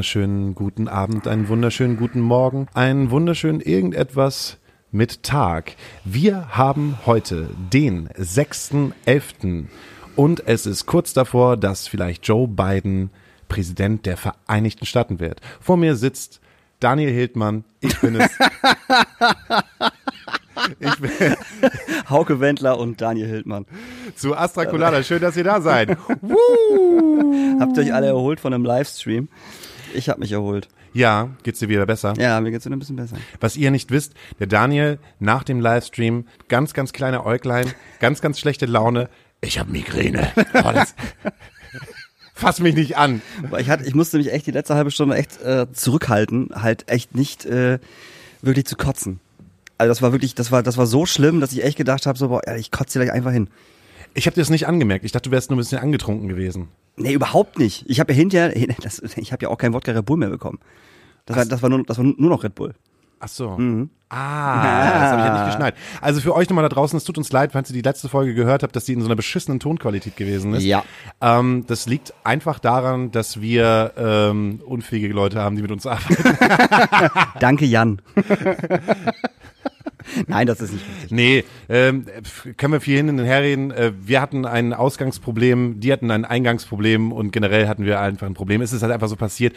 Wunderschönen guten Abend, einen wunderschönen guten Morgen, einen wunderschönen irgendetwas mit Tag. Wir haben heute den 6.11. und es ist kurz davor, dass vielleicht Joe Biden Präsident der Vereinigten Staaten wird. Vor mir sitzt Daniel Hildmann, ich bin es. ich bin Hauke Wendler und Daniel Hildmann. Zu Astra Colada, schön, dass ihr da seid. Habt ihr euch alle erholt von einem Livestream? Ich habe mich erholt. Ja, geht's dir wieder besser? Ja, mir geht's wieder ein bisschen besser. Was ihr nicht wisst, der Daniel nach dem Livestream, ganz, ganz kleine Äuglein, ganz, ganz schlechte Laune. Ich habe Migräne. Oh, das, fass mich nicht an. Ich, hatte, ich musste mich echt die letzte halbe Stunde echt äh, zurückhalten, halt echt nicht äh, wirklich zu kotzen. Also das war wirklich, das war, das war so schlimm, dass ich echt gedacht habe, so, boah, ich kotze gleich einfach hin. Ich habe dir das nicht angemerkt. Ich dachte, du wärst nur ein bisschen angetrunken gewesen. Nee, überhaupt nicht. Ich habe ja hinterher, das, ich habe ja auch kein Wodka Red Bull mehr bekommen. Das war, das war, nur, das war nur noch Red Bull. Ach so. Mhm. Ah, das habe ich ja nicht geschnallt. Also für euch nochmal da draußen, es tut uns leid, falls ihr die letzte Folge gehört habt, dass die in so einer beschissenen Tonqualität gewesen ist. Ja. Ähm, das liegt einfach daran, dass wir ähm, unfähige Leute haben, die mit uns arbeiten. Danke, Jan. Nein, das ist nicht richtig. Nee, ähm, können wir viel hin und her reden. Äh, wir hatten ein Ausgangsproblem, die hatten ein Eingangsproblem und generell hatten wir einfach ein Problem. Es ist halt einfach so passiert.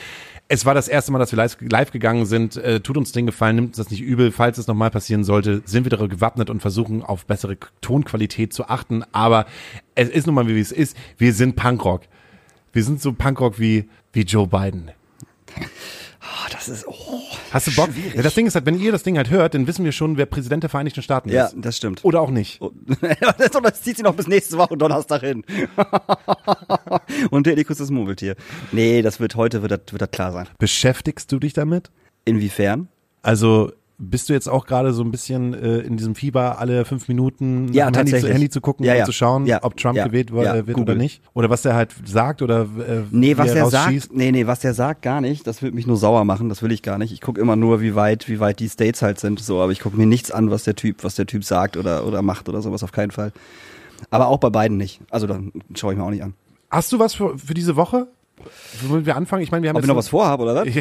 Es war das erste Mal, dass wir live, live gegangen sind. Äh, tut uns den Gefallen, nimmt uns das nicht übel. Falls es nochmal passieren sollte, sind wir darauf gewappnet und versuchen auf bessere Tonqualität zu achten. Aber es ist nun mal, wie es ist. Wir sind Punkrock. Wir sind so Punkrock wie, wie Joe Biden. Oh, das ist, oh, Hast du Bock? Ja, das Ding ist halt, wenn ihr das Ding halt hört, dann wissen wir schon, wer Präsident der Vereinigten Staaten ja, ist. Ja, das stimmt. Oder auch nicht. Oh, das zieht sie noch bis nächste Woche Donnerstag hin. Und der Elikus ist Murmeltier. Nee, das wird heute, wird das, wird das klar sein. Beschäftigst du dich damit? Inwiefern? Also, bist du jetzt auch gerade so ein bisschen äh, in diesem Fieber, alle fünf Minuten ja, Handy, zu, Handy zu gucken ja, ja. und zu schauen, ja, ob Trump gewählt ja, wird oder nicht? Oder was der halt sagt oder äh, Nee, was er sagt, nee, nee, was er sagt gar nicht, das wird mich nur sauer machen, das will ich gar nicht. Ich gucke immer nur, wie weit, wie weit die States halt sind, so, aber ich gucke mir nichts an, was der Typ, was der Typ sagt oder, oder macht oder sowas, auf keinen Fall. Aber auch bei beiden nicht. Also dann schaue ich mir auch nicht an. Hast du was für, für diese Woche? Wollen wir anfangen? Ich meine, wir haben Ob ich noch was vorhabe, oder was?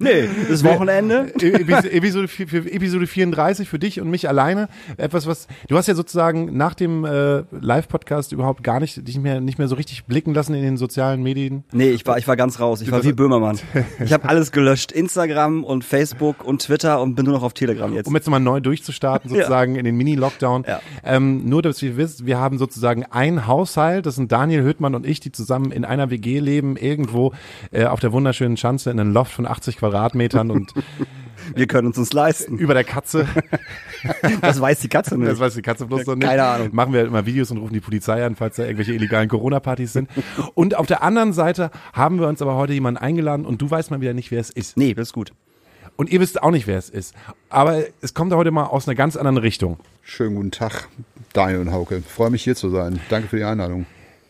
nee, das Wochenende. Episode, für Episode 34 für dich und mich alleine. Etwas, was du hast ja sozusagen nach dem äh, Live-Podcast überhaupt gar nicht dich mehr nicht mehr so richtig blicken lassen in den sozialen Medien. Nee, ich war ich war ganz raus. Ich war wie Böhmermann. Ich habe alles gelöscht, Instagram und Facebook und Twitter und bin nur noch auf Telegram jetzt. Um jetzt mal neu durchzustarten, sozusagen ja. in den Mini-Lockdown. Ja. Ähm, nur, dass ihr wisst, wir haben sozusagen ein Haushalt. Das sind Daniel Höhtmann und ich, die zusammen in einer WG leben, irgendwo äh, auf der wunderschönen Schanze in einem Loft von 80 Quadratmetern und wir können uns uns leisten. Über der Katze. Das weiß die Katze nicht. Das weiß die Katze bloß noch nicht. Keine Ahnung. Machen wir immer Videos und rufen die Polizei an, falls da irgendwelche illegalen Corona-Partys sind. Und auf der anderen Seite haben wir uns aber heute jemanden eingeladen und du weißt mal wieder nicht, wer es ist. Nee, das ist gut. Und ihr wisst auch nicht, wer es ist. Aber es kommt heute mal aus einer ganz anderen Richtung. Schönen guten Tag, Daniel und Hauke. Freue mich hier zu sein. Danke für die Einladung.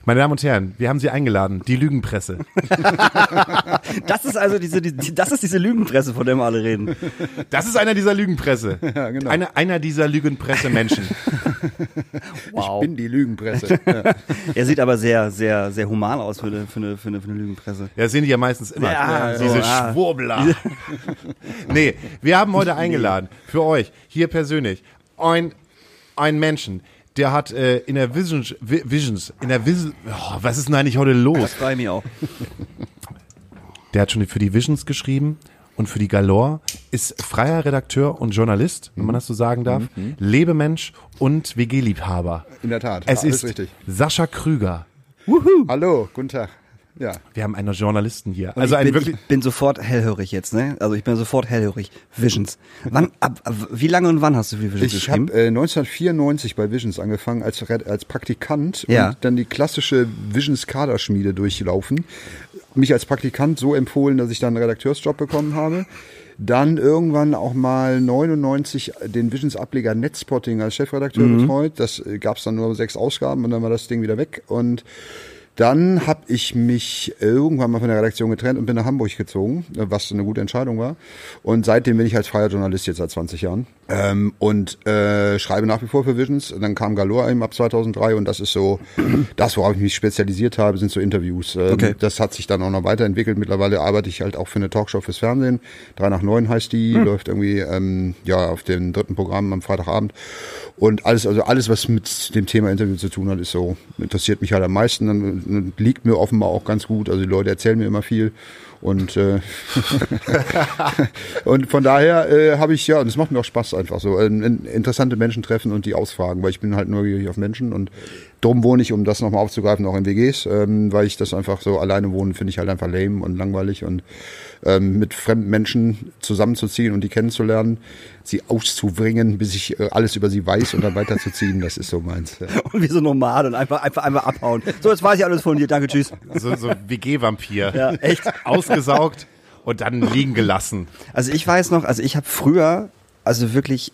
Meine Damen und Herren, wir haben Sie eingeladen, die Lügenpresse. das ist also diese, die, das ist diese Lügenpresse, von der wir alle reden. Das ist einer dieser Lügenpresse. Ja, genau. Eine, einer dieser Lügenpresse-Menschen. wow. Ich bin die Lügenpresse. Ja. Er sieht aber sehr, sehr, sehr human aus für eine, für eine, für eine, für eine Lügenpresse. Ja, sehen die ja meistens immer. Ja, diese ja. Schwurbler. nee, wir haben heute eingeladen, für euch, hier persönlich, ein, ein Menschen, der hat äh, in der Visions, Visions, in der Vision, oh, was ist denn eigentlich heute los? Das ich mich auch. Der hat schon für die Visions geschrieben und für die Galore, ist freier Redakteur und Journalist, wenn man das so sagen darf, mhm. Lebemensch und WG-Liebhaber. In der Tat, es alles ist richtig. Sascha Krüger. Wuhu. Hallo, guten Tag. Ja. Wir haben einen Journalisten hier. Und also ich ein bin, wirklich. ich bin sofort hellhörig jetzt, ne? Also ich bin sofort hellhörig. Visions. Wann, ab, ab, wie lange und wann hast du für Visions Ich geschrieben? habe äh, 1994 bei Visions angefangen als, als Praktikant Ja. und dann die klassische Visions Kaderschmiede durchlaufen. Mich als Praktikant so empfohlen, dass ich dann einen Redakteursjob bekommen habe. Dann irgendwann auch mal 99 den Visions Ableger Netspotting als Chefredakteur betreut. Das äh, gab es dann nur sechs Ausgaben und dann war das Ding wieder weg und Dann habe ich mich irgendwann mal von der Redaktion getrennt und bin nach Hamburg gezogen, was eine gute Entscheidung war. Und seitdem bin ich als freier Journalist jetzt seit 20 Jahren ähm, und äh, schreibe nach wie vor für Visions. Und dann kam Galore eben ab 2003 und das ist so das, worauf ich mich spezialisiert habe, sind so Interviews. Ähm, Okay. Das hat sich dann auch noch weiterentwickelt. Mittlerweile arbeite ich halt auch für eine Talkshow fürs Fernsehen. 3 nach 9 heißt die, läuft irgendwie ähm, ja auf dem dritten Programm am Freitagabend. Und alles, also alles, was mit dem Thema Interview zu tun hat, ist so, interessiert mich halt am meisten. Dann liegt mir offenbar auch ganz gut. Also die Leute erzählen mir immer viel. Und, äh, und von daher äh, habe ich, ja, und es macht mir auch Spaß einfach so, äh, interessante Menschen treffen und die ausfragen, weil ich bin halt neugierig auf Menschen und drum wohne ich, um das nochmal aufzugreifen, auch in WGs, ähm, weil ich das einfach so alleine wohnen, finde ich halt einfach lame und langweilig und ähm, mit fremden Menschen zusammenzuziehen und die kennenzulernen, sie auszubringen, bis ich äh, alles über sie weiß und dann weiterzuziehen, das ist so meins. Ja. Und wie so normal und einfach, einfach einmal abhauen. So, jetzt weiß ich alles von dir. Danke, tschüss. So, so WG-Vampir. Ja, echt. Ausgesaugt und dann liegen gelassen. Also ich weiß noch, also ich habe früher, also wirklich,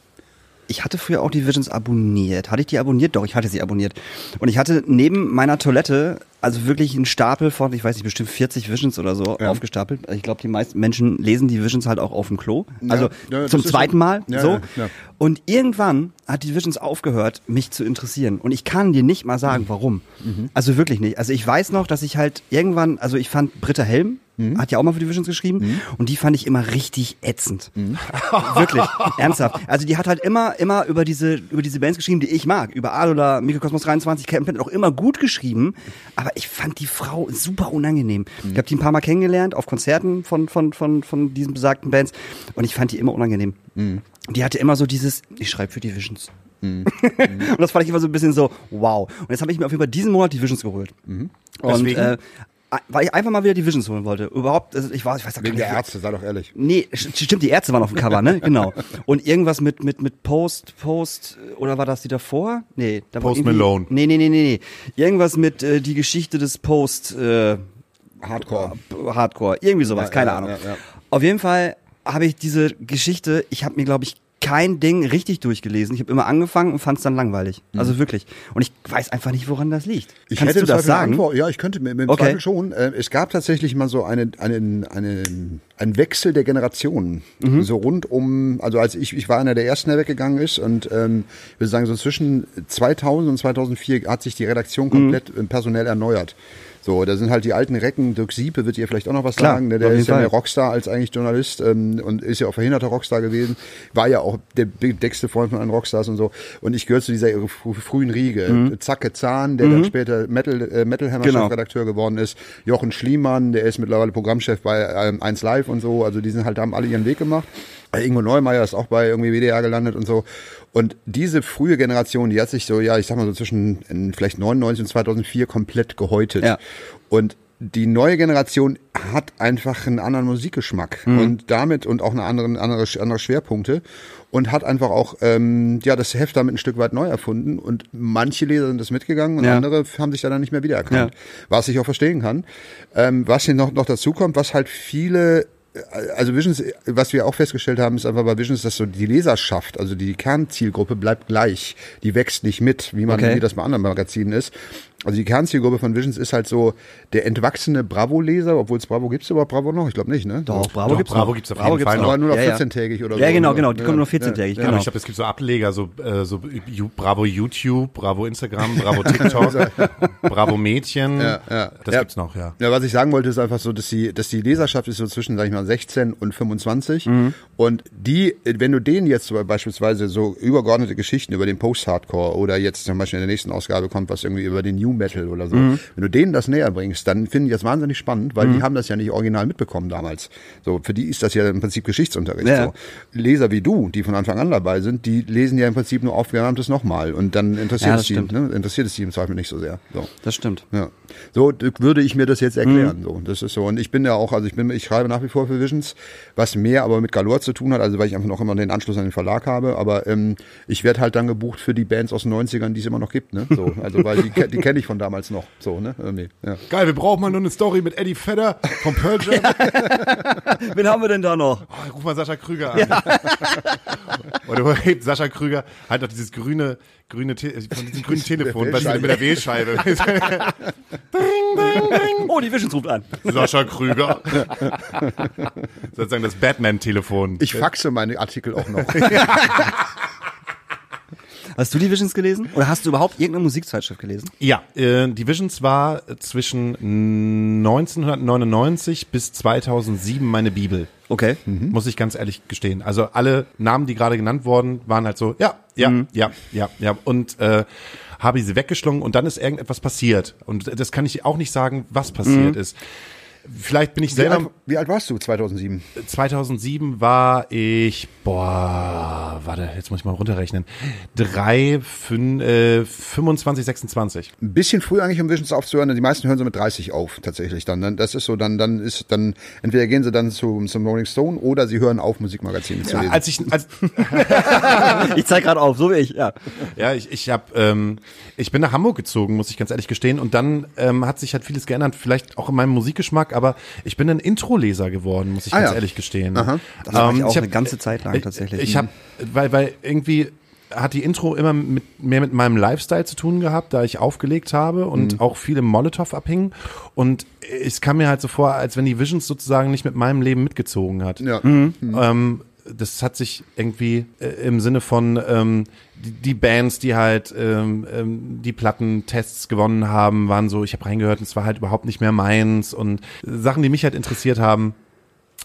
ich hatte früher auch die Visions abonniert. Hatte ich die abonniert? Doch, ich hatte sie abonniert. Und ich hatte neben meiner Toilette also wirklich einen Stapel von, ich weiß nicht, bestimmt 40 Visions oder so Ja. aufgestapelt. Ich glaube, die meisten Menschen lesen die Visions halt auch auf dem Klo. Also ja, zum zweiten. Mal. So. Und irgendwann hat die Visions aufgehört, mich zu interessieren. Und ich kann dir nicht mal sagen, warum. Mhm. Also wirklich nicht. Also ich weiß noch, dass ich halt irgendwann, also ich fand Britta Helm, Mhm. hat ja auch mal für die Visions geschrieben, und die fand ich immer richtig ätzend. Wirklich, ernsthaft. Also die hat halt immer, immer über diese, über diese Bands geschrieben, die ich mag. Über Adola, Mikrokosmos 23, Captain Planet auch immer gut geschrieben. Aber ich fand die Frau super unangenehm. Ich habe die ein paar Mal kennengelernt auf Konzerten von, von, von, von diesen besagten Bands. Und ich fand die immer unangenehm. Die hatte immer so dieses, ich schreibe für die Visions. und das fand ich immer so ein bisschen so, wow. Und jetzt habe ich mir auf jeden Fall diesen Monat die Visions geholt. Und Weswegen? äh, weil ich einfach mal wieder die Visions holen wollte. Überhaupt, also ich war, ich weiß gar Wegen nicht. der Ärzte, sei doch ehrlich. Nee, st- stimmt, die Ärzte waren auf dem Cover, ne? Genau. Und irgendwas mit, mit, mit Post, Post, oder war das die davor? Nee, da war Post irgendwie- Malone. Nee, nee, nee, nee, nee. Irgendwas mit äh, die Geschichte des Post, äh, Hardcore. Hardcore, irgendwie sowas, Ja, keine ja, Ahnung. ja. Auf jeden Fall habe ich diese Geschichte, ich habe mir, glaube ich, kein Ding richtig durchgelesen. Ich habe immer angefangen und fand es dann langweilig. Also wirklich. Und ich weiß einfach nicht, woran das liegt. Mhm. Ich Kannst hätte du das sagen? Antwort. Ja, ich könnte mit dem Okay. Zweifel schon. Äh, es gab tatsächlich mal so eine, einen, einen, einen Wechsel der Generationen. Mhm. So rund um, also als ich, ich war einer der ersten, der weggegangen ist und ähm, ich würde sagen, so zwischen 2000 und 2004 hat sich die Redaktion Mhm. komplett äh, personell erneuert. So, da sind halt die alten Recken, Dirk Siepe wird ihr vielleicht auch noch was Klar, sagen, der, auf der ist ja mehr Rockstar als eigentlich Journalist ähm, und ist ja auch verhinderter Rockstar gewesen, war ja auch der dickste Freund von allen Rockstars und so. Und ich gehöre zu dieser fr- frühen Riege. Zacke Zahn, der dann später Metal, äh, Metal Hammer Mhm. Genau. Chefredakteur geworden ist. Jochen Schliemann, der ist mittlerweile Programmchef bei ähm, 1 Live und so. Also die sind halt, haben alle ihren Weg gemacht. Äh, Ingo Neumeier ist auch bei irgendwie WDR gelandet und so. Und diese frühe Generation, die hat sich so, ja, ich sag mal so zwischen vielleicht 99 und 2004 komplett gehäutet. Ja. Und die neue Generation hat einfach einen anderen Musikgeschmack Mhm. und damit und auch eine andere, andere, andere Schwerpunkte und hat einfach auch ähm, ja das Heft damit ein Stück weit neu erfunden und manche Leser sind das mitgegangen und Ja. andere haben sich da dann nicht mehr wiedererkannt, Ja. was ich auch verstehen kann. Ähm, was hier noch noch dazu kommt, was halt viele also Visions, was wir auch festgestellt haben, ist einfach bei Visions, dass so die Leserschaft, also die Kernzielgruppe bleibt gleich. Die wächst nicht mit, wie man, Okay. wie das bei anderen Magazinen ist. Also die Kernzielgruppe von Visions ist halt so der entwachsene Bravo-Leser, obwohl es Bravo gibt's überhaupt Bravo noch? Ich glaube nicht, ne? Doch, So. Bravo Doch, gibt's Bravo noch. gibt's auf Bravo jeden gibt's Fall noch. Aber nur noch Ja, ja. 14-tägig oder so. Ja, genau, ne? genau. Die kommen Ja, nur 14-tägig, ja, Aber genau. ich glaube, es gibt so Ableger, so, äh, so Bravo YouTube, Bravo Instagram, Bravo TikTok, Bravo Mädchen. Ja, ja. Das Ja. gibt's noch, ja. Ja, was ich sagen wollte, ist einfach so, dass die, dass die Leserschaft ist so zwischen, sag ich mal, 16 und 25. Mhm. Und die, wenn du denen jetzt beispielsweise so übergeordnete Geschichten über den Post-Hardcore oder jetzt zum Beispiel in der nächsten Ausgabe kommt was irgendwie über den New Metal oder so, Mhm. wenn du denen das näher bringst, dann finden die das wahnsinnig spannend, weil die haben das ja nicht original mitbekommen damals. So, für die ist das ja im Prinzip Geschichtsunterricht. Ja. So. Leser wie du, die von Anfang an dabei sind, die lesen ja im Prinzip nur aufgewärmtes nochmal und dann interessiert Ja, es die, ne, interessiert es die im Zweifel nicht so sehr. So. Das stimmt. Ja. So würde ich mir das jetzt erklären. Mhm. So, das ist so. Und ich bin ja auch, also ich bin, ich schreibe nach wie vor für Visions, was mehr aber mit Galore zu tun hat, also weil ich einfach noch immer den Anschluss an den Verlag habe. Aber ähm, ich werde halt dann gebucht für die Bands aus den 90ern, die es immer noch gibt. Ne? So, also weil die, die kenne ich von damals noch. So, ne? Irgendwie, ja. Geil, wir brauchen mal nur eine Story mit Eddie Vedder vom Pearl Jam. Wen haben wir denn da noch? Oh, ich ruf mal Sascha Krüger an. Oder hebt Sascha Krüger halt doch dieses grüne, grüne, Te von diesem grünen Telefon, was mit der Wählscheibe. ding, Oh, die Visions ruft an. Sascha Krüger. Sozusagen das Batman-Telefon. Ich faxe meine Artikel auch noch. Hast du die Visions gelesen? Oder hast du überhaupt irgendeine Musikzeitschrift gelesen? Ja, äh, die Visions war zwischen 1999 bis 2007 meine Bibel. Okay. Muss ich ganz ehrlich gestehen. Also alle Namen, die gerade genannt wurden, waren halt so, ja, ja, ja, ja, ja. Und äh, habe ich sie weggeschlungen und dann ist irgendetwas passiert. Und das kann ich auch nicht sagen, was passiert ist. Vielleicht bin ich Wie selber. alt, wie alt warst du 2007? 2007 war ich, boah, warte, jetzt muss ich mal runterrechnen. Drei, fün, äh, 25, 26. Ein bisschen früh eigentlich, um Visions aufzuhören. denn Die meisten hören so mit 30 auf, tatsächlich dann. Dann- Das ist so, dann, dann ist, dann, entweder gehen sie dann zu, zum Rolling Stone oder sie hören auf, Musikmagazine zu lesen. Als ich, als, Ich zeig gerade auf, so wie ich, ja. Ja, ich, ich habe, ähm, ich bin nach Hamburg gezogen, muss ich ganz ehrlich gestehen. Und dann ähm, hat sich halt vieles geändert, vielleicht auch in meinem Musikgeschmack, aber ich bin ein Intro-Leser geworden, muss ich Ah, ganz ja. ehrlich gestehen. Das war ich Ähm, auch hab- eine ganze Zeit lang ich- tatsächlich. Ich habe, weil, weil irgendwie hat die Intro immer mit, mehr mit meinem Lifestyle zu tun gehabt, da ich aufgelegt habe und Mhm. auch viel im Molotow abhing. Und es kam mir halt so vor, als wenn die Visions sozusagen nicht mit meinem Leben mitgezogen hat. ja. Ähm, das hat sich irgendwie äh, im Sinne von ähm, die, die Bands, die halt ähm, ähm, die Plattentests gewonnen haben, waren so, ich habe reingehört und es war halt überhaupt nicht mehr meins und Sachen, die mich halt interessiert haben,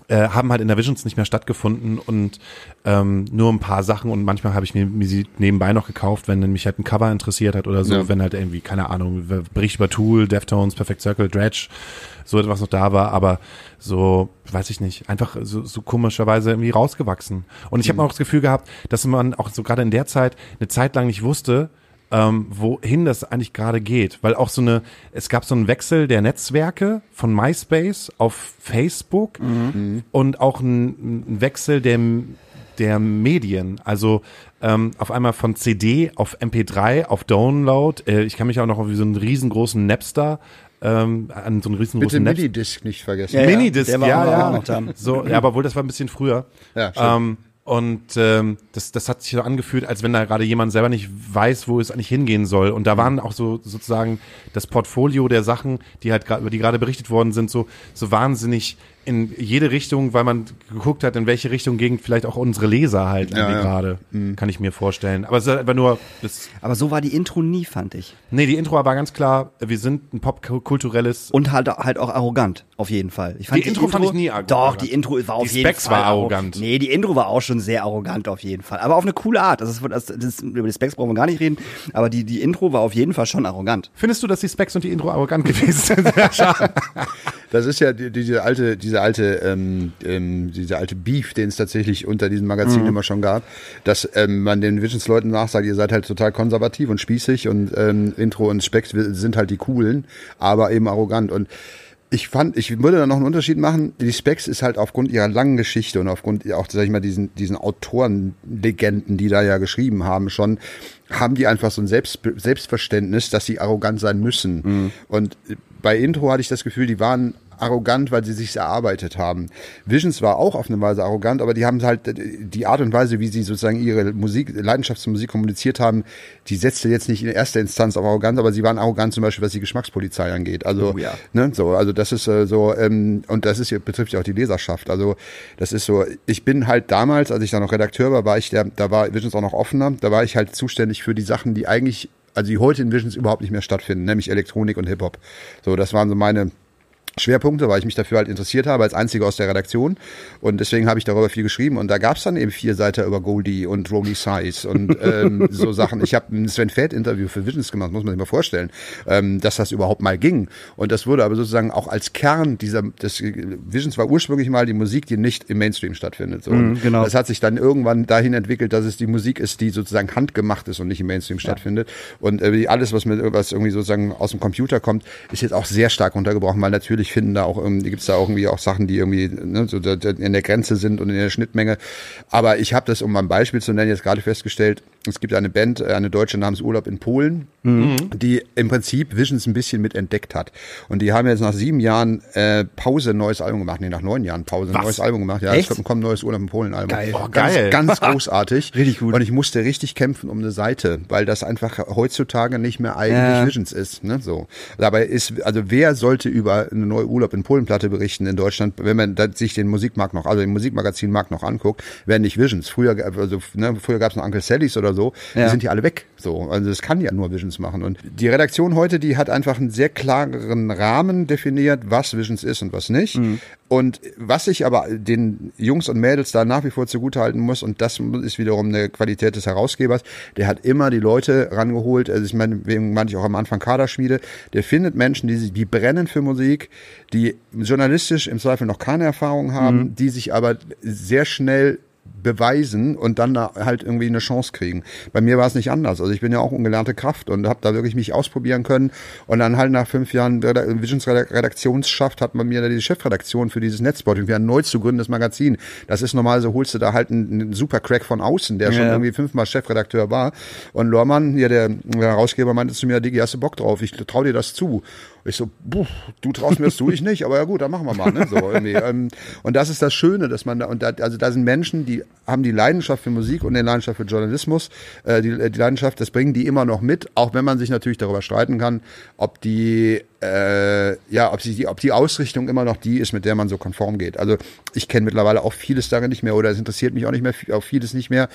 äh, haben halt in der Visions nicht mehr stattgefunden und ähm, nur ein paar Sachen und manchmal habe ich mir, mir sie nebenbei noch gekauft, wenn mich halt ein Cover interessiert hat oder so, Ja. wenn halt irgendwie, keine Ahnung, Bericht über Tool, Deftones, Perfect Circle, Dredge, so etwas noch da war, aber so, weiß ich nicht, einfach so, so komischerweise irgendwie rausgewachsen. Und ich habe auch das Gefühl gehabt, dass man auch so gerade in der Zeit eine Zeit lang nicht wusste, ähm, wohin das eigentlich gerade geht. Weil auch so eine, es gab so einen Wechsel der Netzwerke von MySpace auf Facebook und auch einen, Wechsel der, der Medien. Also ähm, auf einmal von CD auf MP3, auf Download. Äh, ich kann mich auch noch auf so einen riesengroßen Napster ähm, an so einen Bitte riesengroßen Napster. Minidisc nicht vergessen. Ja, ja. Minidisc, ja, auch ja. noch da. So, ja, aber wohl, das war ein bisschen früher. Ja, stimmt. ähm, und ähm, das, das hat sich so angefühlt, als wenn da gerade jemand selber nicht weiß, wo es eigentlich hingehen soll. Und da waren auch so sozusagen das Portfolio der Sachen, die halt gerade über die gerade berichtet worden sind, so so wahnsinnig in jede Richtung, weil man geguckt hat, in welche Richtung gegen vielleicht auch unsere Leser halt irgendwie ja. gerade, kann ich mir vorstellen. Aber es ist einfach nur das. Aber so war die Intro nie, fand ich. Nee, die Intro war ganz klar, wir sind ein popkulturelles Und halt, halt auch arrogant, auf jeden Fall. Ich fand Die Intro fand ich nie arrogant. Doch, die Intro war auf Die jeden Specs Fall war arro- arrogant. Nee, die Intro war auch schon sehr arrogant auf jeden Fall. Aber auf eine coole Art. Das ist, das, das, über die Specs brauchen wir gar nicht reden. Aber die, die Intro war auf jeden Fall schon arrogant. Findest du, dass die Specs und die Intro arrogant gewesen sind? Ja. Das ist ja die- diese alte, diese alte, ähm, ähm, diese alte Beef, den es tatsächlich unter diesem Magazin Mhm. immer schon gab, dass ähm, man den Visions-Leuten nachsagt, ihr seid halt total konservativ und spießig und ähm, Intro und Specs sind halt die coolen, aber eben arrogant und ich fand, ich würde da noch einen Unterschied machen. Die Specs ist halt aufgrund ihrer langen Geschichte und aufgrund auch, sag ich mal, diesen, diesen Autorenlegenden, die da ja geschrieben haben, schon, haben die einfach so ein Selbst, Selbstverständnis, dass sie arrogant sein müssen. Und bei Intro hatte ich das Gefühl, die waren arrogant, weil sie sich erarbeitet haben. Visions war auch auf eine Weise arrogant, aber die haben halt die Art und Weise, wie sie sozusagen ihre Musik, Leidenschaft zur Musik kommuniziert haben, die setzte jetzt nicht in erster Instanz auf arrogant, aber sie waren arrogant zum Beispiel, was die Geschmackspolizei angeht. Also, Oh ja. ne, so, also das ist äh, so, ähm, und das ist betrifft ja auch die Leserschaft. Also das ist so, ich bin halt damals, als ich da noch Redakteur war, war ich der, da war Visions auch noch offener, da war ich halt zuständig für die Sachen, die eigentlich, also die heute in Visions überhaupt nicht mehr stattfinden, nämlich Elektronik und Hip-Hop. So, das waren so meine Schwerpunkte, weil ich mich dafür halt interessiert habe als einziger aus der Redaktion und deswegen habe ich darüber viel geschrieben und da gab es dann eben vier Seiten über Goldie und Rolly Size und ähm, so Sachen. Ich habe ein Sven Feld Interview für Visions gemacht, muss man sich mal vorstellen, ähm, dass das überhaupt mal ging und das wurde aber sozusagen auch als Kern dieser des Visions war ursprünglich mal die Musik, die nicht im Mainstream stattfindet. So. Mhm, genau. Das hat sich dann irgendwann dahin entwickelt, dass es die Musik ist, die sozusagen handgemacht ist und nicht im Mainstream stattfindet und äh, alles was mit was irgendwie sozusagen aus dem Computer kommt, ist jetzt auch sehr stark runtergebrochen, weil natürlich natürlich finden da auch irgendwie, gibt's da auch irgendwie auch Sachen, die irgendwie ne, so in der Grenze sind und in der Schnittmenge. Aber ich habe das, um mal ein Beispiel zu nennen, jetzt gerade festgestellt, es gibt eine Band, äh, eine deutsche namens Urlaub in Polen, mhm. die im Prinzip Visions ein bisschen mit entdeckt hat. Und die haben jetzt nach sieben Jahren äh, Pause ein neues Album gemacht, nee, nach neun Jahren Pause ein Was? neues Album gemacht. Ja, Echt? es kommt ein neues Urlaub in Polen Album. Geil. Oh, Ganz, geil. ganz großartig. Richtig gut. Und ich musste richtig kämpfen um eine Seite, weil das einfach heutzutage nicht mehr eigentlich Ja. Visions ist. Ne? So. Dabei ist, also wer sollte über eine neue Urlaub in Polen Platte berichten in Deutschland, wenn man sich den Musikmarkt noch, also den Musikmagazinmarkt noch anguckt, werden nicht Visions. Früher, also, ne, früher gab es noch Uncle Sallys oder so, Ja. die sind ja alle weg. So, also das kann ja nur Visions machen. Und die Redaktion heute, die hat einfach einen sehr klaren Rahmen definiert, was Visions ist und was nicht. Und was ich aber den Jungs und Mädels da nach wie vor zugutehalten muss, und das ist wiederum eine Qualität des Herausgebers, der hat immer die Leute rangeholt, also ich meine, wegen ich auch am Anfang Kaderschmiede, der findet Menschen, die, die brennen für Musik, die journalistisch im Zweifel noch keine Erfahrung haben, die sich aber sehr schnell beweisen und dann da halt irgendwie eine Chance kriegen. Bei mir war es nicht anders. Also ich bin ja auch ungelernte Kraft und habe da wirklich mich ausprobieren können und dann halt nach fünf Jahren Visions Redak- Redaktionsschaft hat man mir da die Chefredaktion für dieses Netzspot, für ein neu zu gründendes Magazin. Das ist normal, so holst du da halt einen, einen super Crack von außen, der schon Ja. irgendwie fünfmal Chefredakteur war. Und Lormann, hier der, Herausgeber, meinte zu mir, Digi, hast du Bock drauf? Ich trau dir das zu. Ich so, puh, du traust mir das zu, ich nicht, aber ja gut, dann machen wir mal. Ne? So, irgendwie. Ähm, und das ist das Schöne, dass man da, und da, also da sind Menschen, die haben die Leidenschaft für Musik und die Leidenschaft für Journalismus, äh, die, die Leidenschaft, das bringen die immer noch mit, auch wenn man sich natürlich darüber streiten kann, ob die äh, ja, ob, sie die, ob die Ausrichtung immer noch die ist, mit der man so konform geht. Also ich kenne mittlerweile auch vieles darin nicht mehr oder es interessiert mich auch nicht mehr, auch vieles nicht mehr.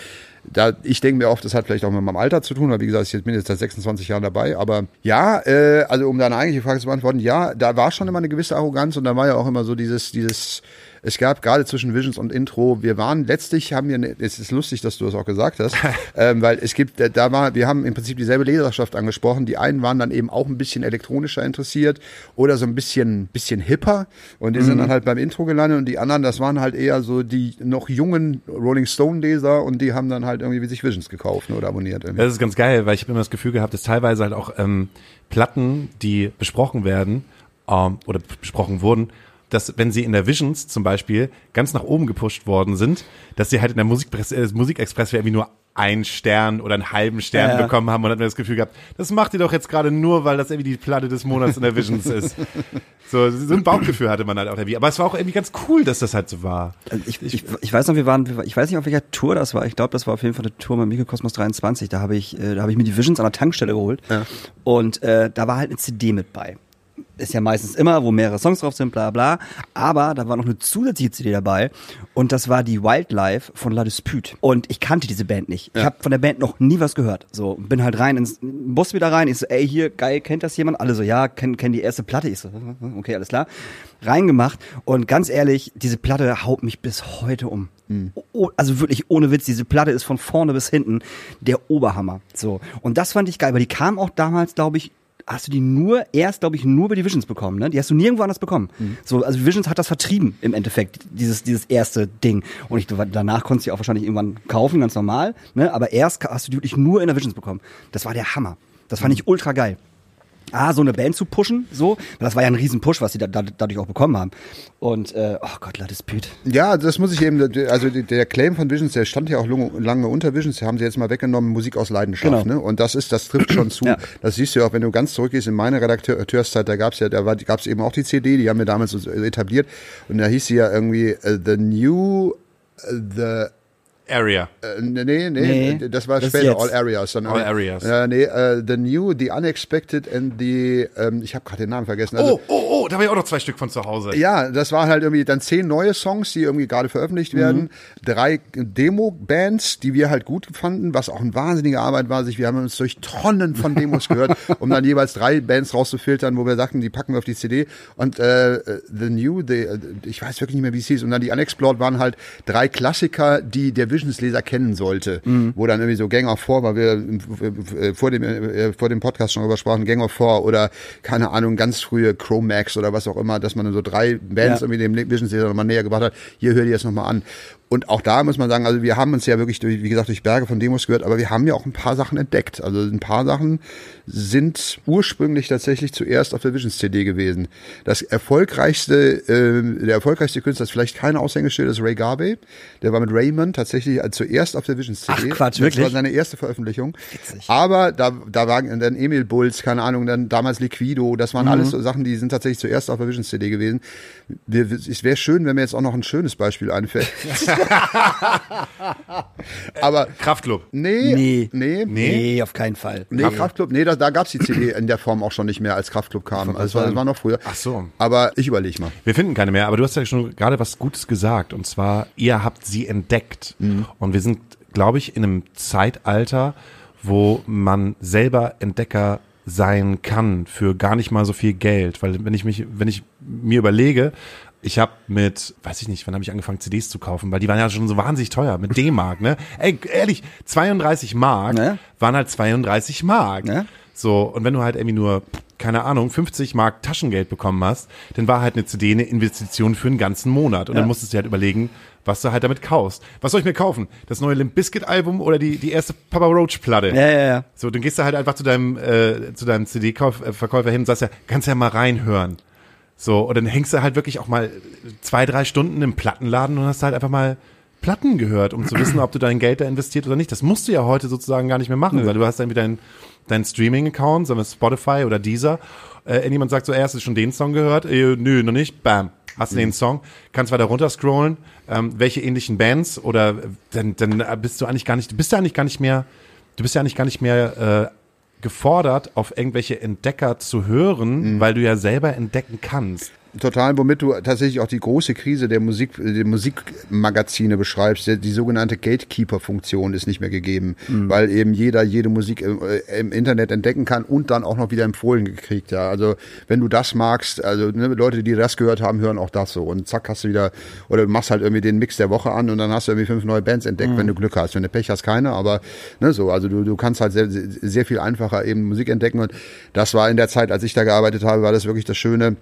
Da, ich denke mir oft, das hat vielleicht auch mit meinem Alter zu tun, weil wie gesagt, ich bin jetzt seit 26 Jahren dabei. Aber ja, äh, also um deine eigentliche Frage zu beantworten, ja, da war schon immer eine gewisse Arroganz und da war ja auch immer so dieses, dieses, es gab gerade zwischen Visions und Intro, wir waren letztlich, haben wir, es ist lustig, dass du das auch gesagt hast, ähm, weil es gibt, da war, wir haben im Prinzip dieselbe Leserschaft angesprochen. Die einen waren dann eben auch ein bisschen elektronischer interessiert oder so ein bisschen, bisschen hipper und die sind dann halt beim Intro gelandet und die anderen, das waren halt eher so die noch jungen Rolling Stone Leser und die haben dann halt irgendwie wie sich Visions gekauft ne, oder abonniert. Irgendwie. Das ist ganz geil, weil ich habe immer das Gefühl gehabt, dass teilweise halt auch ähm, Platten, die besprochen werden ähm, oder besprochen wurden, dass wenn sie in der Visions zum Beispiel ganz nach oben gepusht worden sind, dass sie halt in der Musikpresse, äh, Musikexpress irgendwie nur einen Stern oder einen halben Stern Ja, bekommen haben und hat mir das Gefühl gehabt, das macht ihr doch jetzt gerade nur, weil das irgendwie die Platte des Monats in der Visions ist. So, so ein Bauchgefühl hatte man halt auch irgendwie. Aber es war auch irgendwie ganz cool, dass das halt so war. Also ich, ich, ich weiß noch, wir waren, ich weiß nicht, auf welcher Tour das war. Ich glaube, das war auf jeden Fall eine Tour mit Mikrokosmos 23. Da habe ich, äh, da habe ich mir die Visions an der Tankstelle geholt. Ja. Und äh, da war halt eine CD mit bei. Ist ja meistens immer, wo mehrere Songs drauf sind, bla bla. Aber da war noch eine zusätzliche CD dabei und das war die Wildlife von La Dispute. Und ich kannte diese Band nicht. Ich habe von der Band noch nie was gehört. So, bin halt rein ins Bus wieder rein. Ich so, ey, hier, geil, kennt das jemand? Alle so, ja, kennen kenn die erste Platte. Ich so, okay, alles klar. Reingemacht und ganz ehrlich, diese Platte haut mich bis heute um. Oh, also wirklich ohne Witz, diese Platte ist von vorne bis hinten der Oberhammer. So. Und das fand ich geil, weil die kam auch damals, glaube ich, hast du die nur, erst, glaube ich, nur bei die Visions bekommen, ne? Die hast du nirgendwo anders bekommen. So, also Visions hat das vertrieben im Endeffekt, dieses, dieses erste Ding. Und ich, danach konntest du die auch wahrscheinlich irgendwann kaufen, ganz normal, ne? Aber erst hast du die wirklich nur in der Visions bekommen. Das war der Hammer. Das fand ich ultra geil. Ah, so eine Band zu pushen, so. Das war ja ein Riesenpush, was sie da, da, dadurch auch bekommen haben. Und, äh, oh Gott, La Dispute. Ja, das muss ich eben, also der Claim von Visions, der stand ja auch lange, lange unter Visions, haben sie jetzt mal weggenommen, Musik aus Leidenschaft. Genau. Ne? Und das ist, das trifft schon zu. Ja. Das siehst du ja auch, wenn du ganz zurückgehst in meine Redakteurszeit, da gab's ja, da war, gab's eben auch die CD, die haben wir damals so etabliert. Und da hieß sie ja irgendwie äh, The New, äh, The Area. äh, nee, nee, Nee, das war das später. All Areas. Dann, All Areas. Ja, nee, äh, The New, The Unexpected and the, ähm, ich habe gerade den Namen vergessen. Also, Oh, oh, oh, da habe ich auch noch zwei Stück von zu Hause. Ja, das waren halt irgendwie dann zehn neue Songs, die irgendwie gerade veröffentlicht werden. Drei Demo-Bands, die wir halt gut fanden, was auch eine wahnsinnige Arbeit war. Sich, wir haben uns durch Tonnen von Demos gehört, um dann jeweils drei Bands rauszufiltern, wo wir sagten, die packen wir auf die CD. Und äh, The New, the, äh, ich weiß wirklich nicht mehr, wie es hieß. Und dann die Unexplored waren halt drei Klassiker, die der Visionsleser kennen sollte. Wo dann irgendwie so Gang of Four, weil wir äh, vor dem, äh, vor dem Podcast schon drüber sprachen, Gang of Four oder keine Ahnung, ganz frühe Chromax oder was auch immer, dass man dann so drei Bands Ja. irgendwie dem Visionsleser nochmal näher gebracht hat. Hier hör dir das nochmal an. Und auch da muss man sagen, also wir haben uns ja wirklich durch, wie gesagt, durch Berge von Demos gehört, aber wir haben ja auch ein paar Sachen entdeckt. Also ein paar Sachen sind ursprünglich tatsächlich zuerst auf der Visions CD gewesen. Das erfolgreichste, äh, der erfolgreichste Künstler ist vielleicht kein Aushängeschild, ist Ray Garvey. Der war mit Raymond tatsächlich zuerst auf der Visions CD. Ach Quatsch, das wirklich? war seine erste Veröffentlichung. Witzig. Aber da, da waren dann Emil Bulls, keine Ahnung, dann damals Liquido, das waren alles so Sachen, die sind tatsächlich zuerst auf der Visions CD gewesen. Wir, es wäre schön, wenn mir jetzt auch noch ein schönes Beispiel einfällt. Aber Kraftclub. nee, Nee. nee, Nee, auf keinen Fall. Nee, Kraftclub, nee, da, da gab's die CD in der Form auch schon nicht mehr, als Kraftclub kam. Also, das, war, das war noch früher. Ach so. Aber ich überlege mal. Wir finden keine mehr, aber du hast ja schon gerade was Gutes gesagt. Und zwar, ihr habt sie entdeckt. Und wir sind, glaube ich, in einem Zeitalter, wo man selber Entdecker sein kann für gar nicht mal so viel Geld. Weil wenn ich mich, wenn ich mir überlege, ich habe mit, weiß ich nicht, wann habe ich angefangen, CDs zu kaufen, weil die waren ja schon so wahnsinnig teuer, mit D-Mark, ne? Ey, ehrlich, 32 Mark Ne? waren halt 32 Mark. Ne? So, und wenn du halt irgendwie nur, keine Ahnung, 50 Mark Taschengeld bekommen hast, dann war halt eine CD eine Investition für einen ganzen Monat. Und dann musstest du halt überlegen, was du halt damit kaufst. Was soll ich mir kaufen? Das neue Limp Bizkit Album oder die, die erste Papa Roach Platte? Ja, ja, ja. So, dann gehst du halt einfach zu deinem, äh, zu deinem CD-Verkäufer hin und sagst ja, kannst ja mal reinhören. So, und dann hängst du halt wirklich auch mal zwei, drei Stunden im Plattenladen und hast halt einfach mal Platten gehört, um zu wissen, ob du dein Geld da investiert oder nicht. Das musst du ja heute sozusagen gar nicht mehr machen, weil du hast dann wieder deinen dein Streaming-Account, sagen wir Spotify oder Deezer. Äh, irgendjemand sagt so, ey, hast du schon den Song gehört? Äh, nö, noch nicht. Bam. Hast du den Song, kannst weiter runterscrollen, ähm, welche ähnlichen Bands oder äh, dann, dann bist du eigentlich gar nicht, du bist ja eigentlich gar nicht mehr, du bist ja eigentlich gar nicht mehr äh, gefordert, auf irgendwelche Entdecker zu hören, weil du ja selber entdecken kannst. Total, womit du tatsächlich auch die große Krise der Musik, der Musikmagazine beschreibst. Die, die sogenannte Gatekeeper-Funktion ist nicht mehr gegeben, weil eben jeder jede Musik im, äh, im Internet entdecken kann und dann auch noch wieder empfohlen gekriegt. Ja, also wenn du das magst, also ne, Leute, die das gehört haben, hören auch das so und zack hast du wieder oder du machst halt irgendwie den Mix der Woche an und dann hast du irgendwie fünf neue Bands entdeckt, wenn du Glück hast. Wenn du Pech hast, keine, aber ne, so, also du, du kannst halt sehr, sehr viel einfacher eben Musik entdecken und das war in der Zeit, als ich da gearbeitet habe, war das wirklich das Schöne.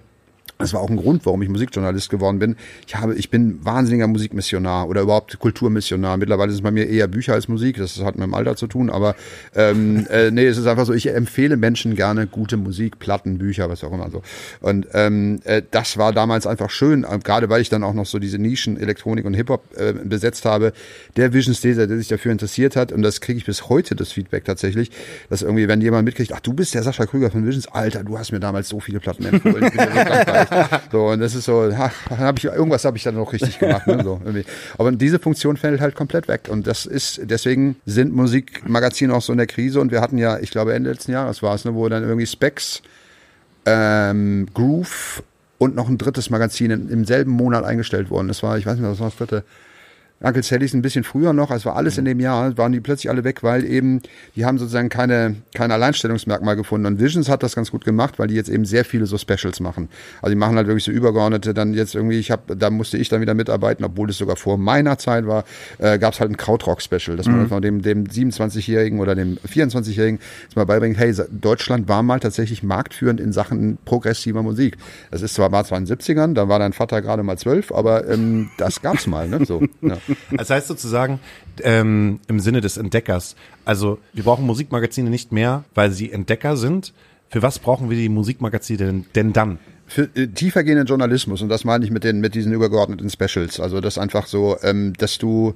Das war auch ein Grund, warum ich Musikjournalist geworden bin. Ich habe, ich bin wahnsinniger Musikmissionar oder überhaupt Kulturmissionar. Mittlerweile ist bei mir eher Bücher als Musik. Das hat mit dem Alter zu tun. Aber ähm, äh, nee, es ist einfach so. Ich empfehle Menschen gerne gute Musik, Platten, Bücher, was auch immer so. Und ähm, äh, das war damals einfach schön, äh, gerade weil ich dann auch noch so diese Nischen Elektronik und Hip Hop äh, besetzt habe. Der Visions Leser, der sich dafür interessiert hat, und das kriege ich bis heute das Feedback tatsächlich, dass irgendwie, wenn jemand mitkriegt, ach du bist der Sascha Krüger von Visions, Alter, du hast mir damals so viele Platten empfohlen. So und das ist so, ha, ich, irgendwas habe ich dann noch richtig gemacht. Ne, so. Aber diese Funktion fällt halt komplett weg. Und das ist, deswegen sind Musikmagazine auch so in der Krise. Und wir hatten ja, ich glaube, Ende letzten Jahres war es, ne, wo dann irgendwie Specs, ähm, Groove und noch ein drittes Magazin in, im selben Monat eingestellt worden. Das war, ich weiß nicht was war das dritte. Uncle Sallys ein bisschen früher noch, es war alles in dem Jahr, waren die plötzlich alle weg, weil eben, die haben sozusagen keine, kein Alleinstellungsmerkmal gefunden. Und Visions hat das ganz gut gemacht, weil die jetzt eben sehr viele so Specials machen. Also die machen halt wirklich so übergeordnete, dann jetzt irgendwie, ich habe, da musste ich dann wieder mitarbeiten, obwohl das sogar vor meiner Zeit war, äh, gab es halt ein Krautrock-Special, dass man von dem, dem 27-Jährigen oder dem 24-Jährigen jetzt mal beibringt, hey, Deutschland war mal tatsächlich marktführend in Sachen progressiver Musik. Das ist zwar, war zwar in den 70ern, da war dein Vater gerade mal zwölf, aber ähm, das gab's mal, ne? So. Ja. Das heißt sozusagen, ähm, im Sinne des Entdeckers, also wir brauchen Musikmagazine nicht mehr, weil sie Entdecker sind. Für was brauchen wir die Musikmagazine denn, denn dann? für äh, tiefergehenden Journalismus und das meine ich mit den mit diesen übergeordneten Specials. Also das einfach so, ähm, dass du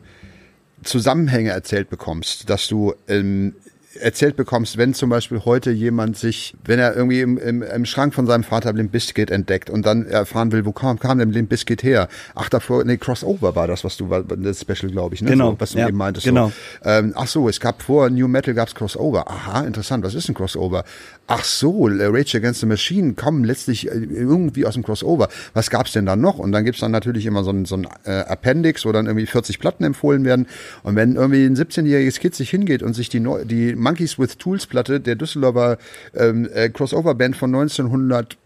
Zusammenhänge erzählt bekommst, dass du ähm, erzählt bekommst, wenn zum Beispiel heute jemand sich, wenn er irgendwie im, im, im Schrank von seinem Vater Limp Bizkit entdeckt und dann erfahren will, wo kam, kam denn Limp Bizkit her? Ach, davor, nee, Crossover war das, was du, das Special, glaube ich, ne? Genau, So, was du ja, eben meintest. genau. So. Ähm, ach so, es gab vor New Metal gab's Crossover. Aha, interessant, was ist ein Crossover? Ach so, Rage Against the Machine kommen letztlich äh, irgendwie aus dem Crossover. Was gab's denn da noch? Und dann gibt's dann natürlich immer so ein, so ein äh, Appendix, wo dann irgendwie 40 Platten empfohlen werden. Und wenn irgendwie ein 17-jähriges Kind sich hingeht und sich die, die Monkeys with Tools Platte der Düsseldorfer ähm, äh, Crossover-Band von 1900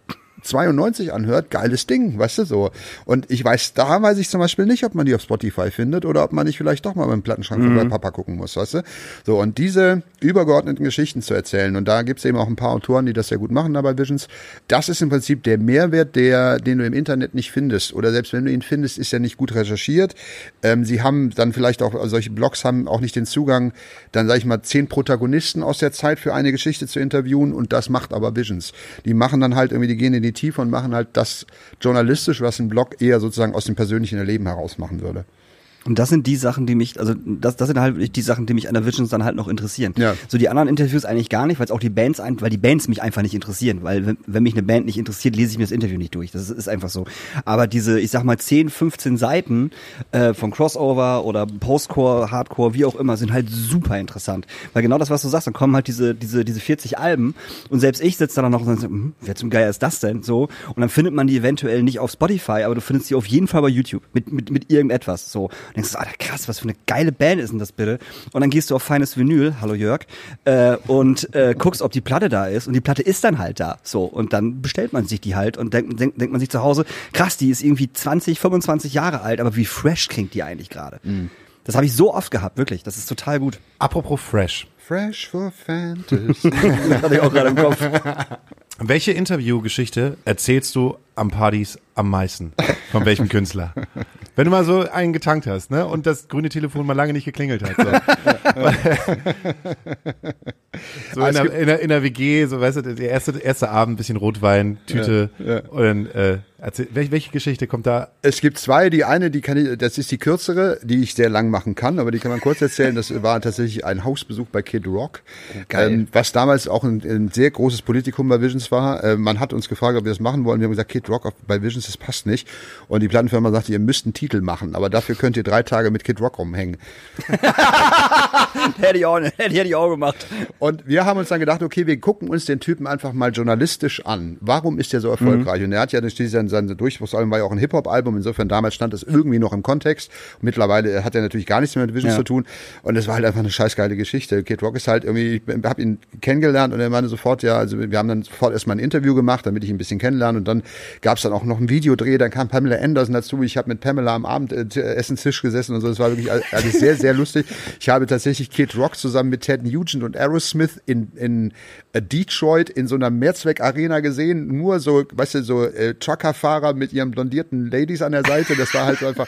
92 anhört, geiles Ding, weißt du so. Und ich weiß, da weiß ich zum Beispiel nicht, ob man die auf Spotify findet oder ob man nicht vielleicht doch mal beim Plattenschrank mhm. bei Papa gucken muss, weißt du. So, und diese übergeordneten Geschichten zu erzählen, und da gibt's eben auch ein paar Autoren, die das sehr gut machen da bei Visions, das ist im Prinzip der Mehrwert, der, den du im Internet nicht findest. Oder selbst wenn du ihn findest, ist er nicht gut recherchiert. Ähm, sie haben dann vielleicht auch, also solche Blogs haben auch nicht den Zugang, dann sage ich mal, zehn Protagonisten aus der Zeit für eine Geschichte zu interviewen und das macht aber Visions. Die machen dann halt irgendwie, die gehen in die Tiefe und machen halt das journalistisch, was ein Blog eher sozusagen aus dem persönlichen Erleben heraus machen würde. Und das sind die Sachen, die mich, also das, das sind halt die Sachen, die mich an der Visions dann halt noch interessieren. Ja. So die anderen Interviews eigentlich gar nicht, weil es auch die Bands, ein, weil die Bands mich einfach nicht interessieren, weil wenn, wenn mich eine Band nicht interessiert, lese ich mir das Interview nicht durch. Das ist, ist einfach so. Aber diese, ich sag mal 10, 15 Seiten äh, von Crossover oder Postcore, Hardcore, wie auch immer, sind halt super interessant. Weil genau das, was du sagst, dann kommen halt diese, diese, diese 40 Alben und selbst ich sitze dann noch und sage, hm, wer zum Geier ist das denn? So und dann findet man die eventuell nicht auf Spotify, aber du findest sie auf jeden Fall bei YouTube mit mit mit irgendetwas. So denkst du, Alter, krass, was für eine geile Band ist denn das bitte? Und dann gehst du auf feines Vinyl, hallo Jörg, äh, und äh, guckst, ob die Platte da ist. Und die Platte ist dann halt da. So, und dann bestellt man sich die halt und denkt, denkt, denkt man sich zu Hause, krass, die ist irgendwie 20, 25 Jahre alt, aber wie fresh klingt die eigentlich gerade? Mhm. Das habe ich so oft gehabt, wirklich. Das ist total gut. Apropos fresh. Fresh for Fantasy. das hatte ich auch gerade im Kopf. Welche Interviewgeschichte erzählst du am Partys am meisten? Von welchem Künstler? Wenn du mal so einen getankt hast, ne? Und das grüne Telefon mal lange nicht geklingelt hat. So, so in, der, in, der, in der WG, so weißt du, der erste, erste Abend, bisschen Rotwein, Tüte. Ja, ja. Und dann, äh, erzähl, welche, welche Geschichte kommt da? Es gibt zwei. Die eine, die kann ich, das ist die kürzere, die ich sehr lang machen kann, aber die kann man kurz erzählen. Das war tatsächlich ein Hausbesuch bei Kid Rock. Geil. Ähm, was damals auch ein, ein, sehr großes Politikum bei Visions war. Äh, man hat uns gefragt, ob wir das machen wollen. Wir haben gesagt, Kid Rock bei Visions, das passt nicht. Und die Plattenfirma sagte, ihr müsst einen Titel machen, aber dafür könnt ihr drei Tage mit Kid Rock rumhängen. hätte, ich auch, hätte ich auch gemacht. Und wir haben uns dann gedacht, okay, wir gucken uns den Typen einfach mal journalistisch an. Warum ist der so erfolgreich? Mhm. Und er hat ja schließlich sein, sein Durchbruchsalbum war ja auch ein Hip-Hop-Album. Insofern damals stand das irgendwie noch im Kontext. Mittlerweile hat er natürlich gar nichts mehr mit Visions ja. zu tun. Und es war halt einfach eine scheißgeile Geschichte. Kid Rock ist halt irgendwie, ich habe ihn kennengelernt und er meinte sofort, ja, also wir haben dann sofort erstmal ein Interview gemacht, damit ich ihn ein bisschen kennenlerne. Und dann gab es dann auch noch ein Videodreh. Dann kam Pamela Anderson dazu. Ich habe mit Pamela am Abendessenstisch äh, gesessen und so. Das war wirklich alles sehr, sehr lustig. Ich habe tatsächlich Kid Rock zusammen mit Ted Nugent und Aerosmith in, in äh, Detroit in so einer Mehrzweck-Arena gesehen. Nur so, weißt du, so äh, Truckerfahrer mit ihren blondierten Ladies an der Seite. Das war halt so einfach,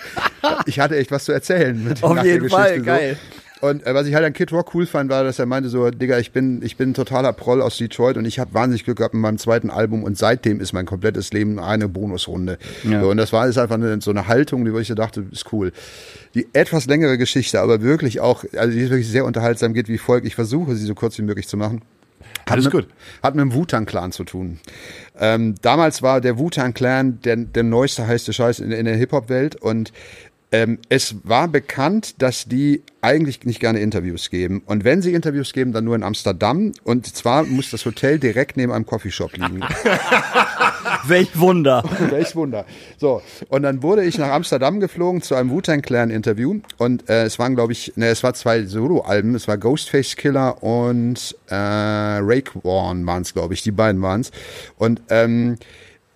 ich hatte echt was zu erzählen. Mit, Auf jeden Fall, so. geil. Und äh, was ich halt an Kid Rock cool fand, war, dass er meinte so, Digga, ich bin, ich bin ein totaler Proll aus Detroit und ich habe wahnsinnig Glück gehabt mit meinem zweiten Album und seitdem ist mein komplettes Leben eine Bonusrunde. Ja. So, und das war ist einfach eine, so eine Haltung, die wo ich dachte, ist cool. Die etwas längere Geschichte, aber wirklich auch, also die ist wirklich sehr unterhaltsam, geht wie folgt. Ich versuche sie so kurz wie möglich zu machen. Alles hat gut. Mit, hat mit dem Wu-Tang-Clan zu tun. Ähm, damals war der Wu-Tang-Clan der, der neueste heiße Scheiß in, in der Hip-Hop-Welt und ähm, es war bekannt, dass die eigentlich nicht gerne Interviews geben. Und wenn sie Interviews geben, dann nur in Amsterdam. Und zwar muss das Hotel direkt neben einem Coffeeshop liegen. Welch Wunder. Welch Wunder. So, und dann wurde ich nach Amsterdam geflogen zu einem Wu-Tang Clan Interview. Und äh, es waren, glaube ich, ne, es war zwei Solo-Alben. Es war Ghostface Killer und äh, Rake Warren waren es, glaube ich. Die beiden waren es. Und ähm,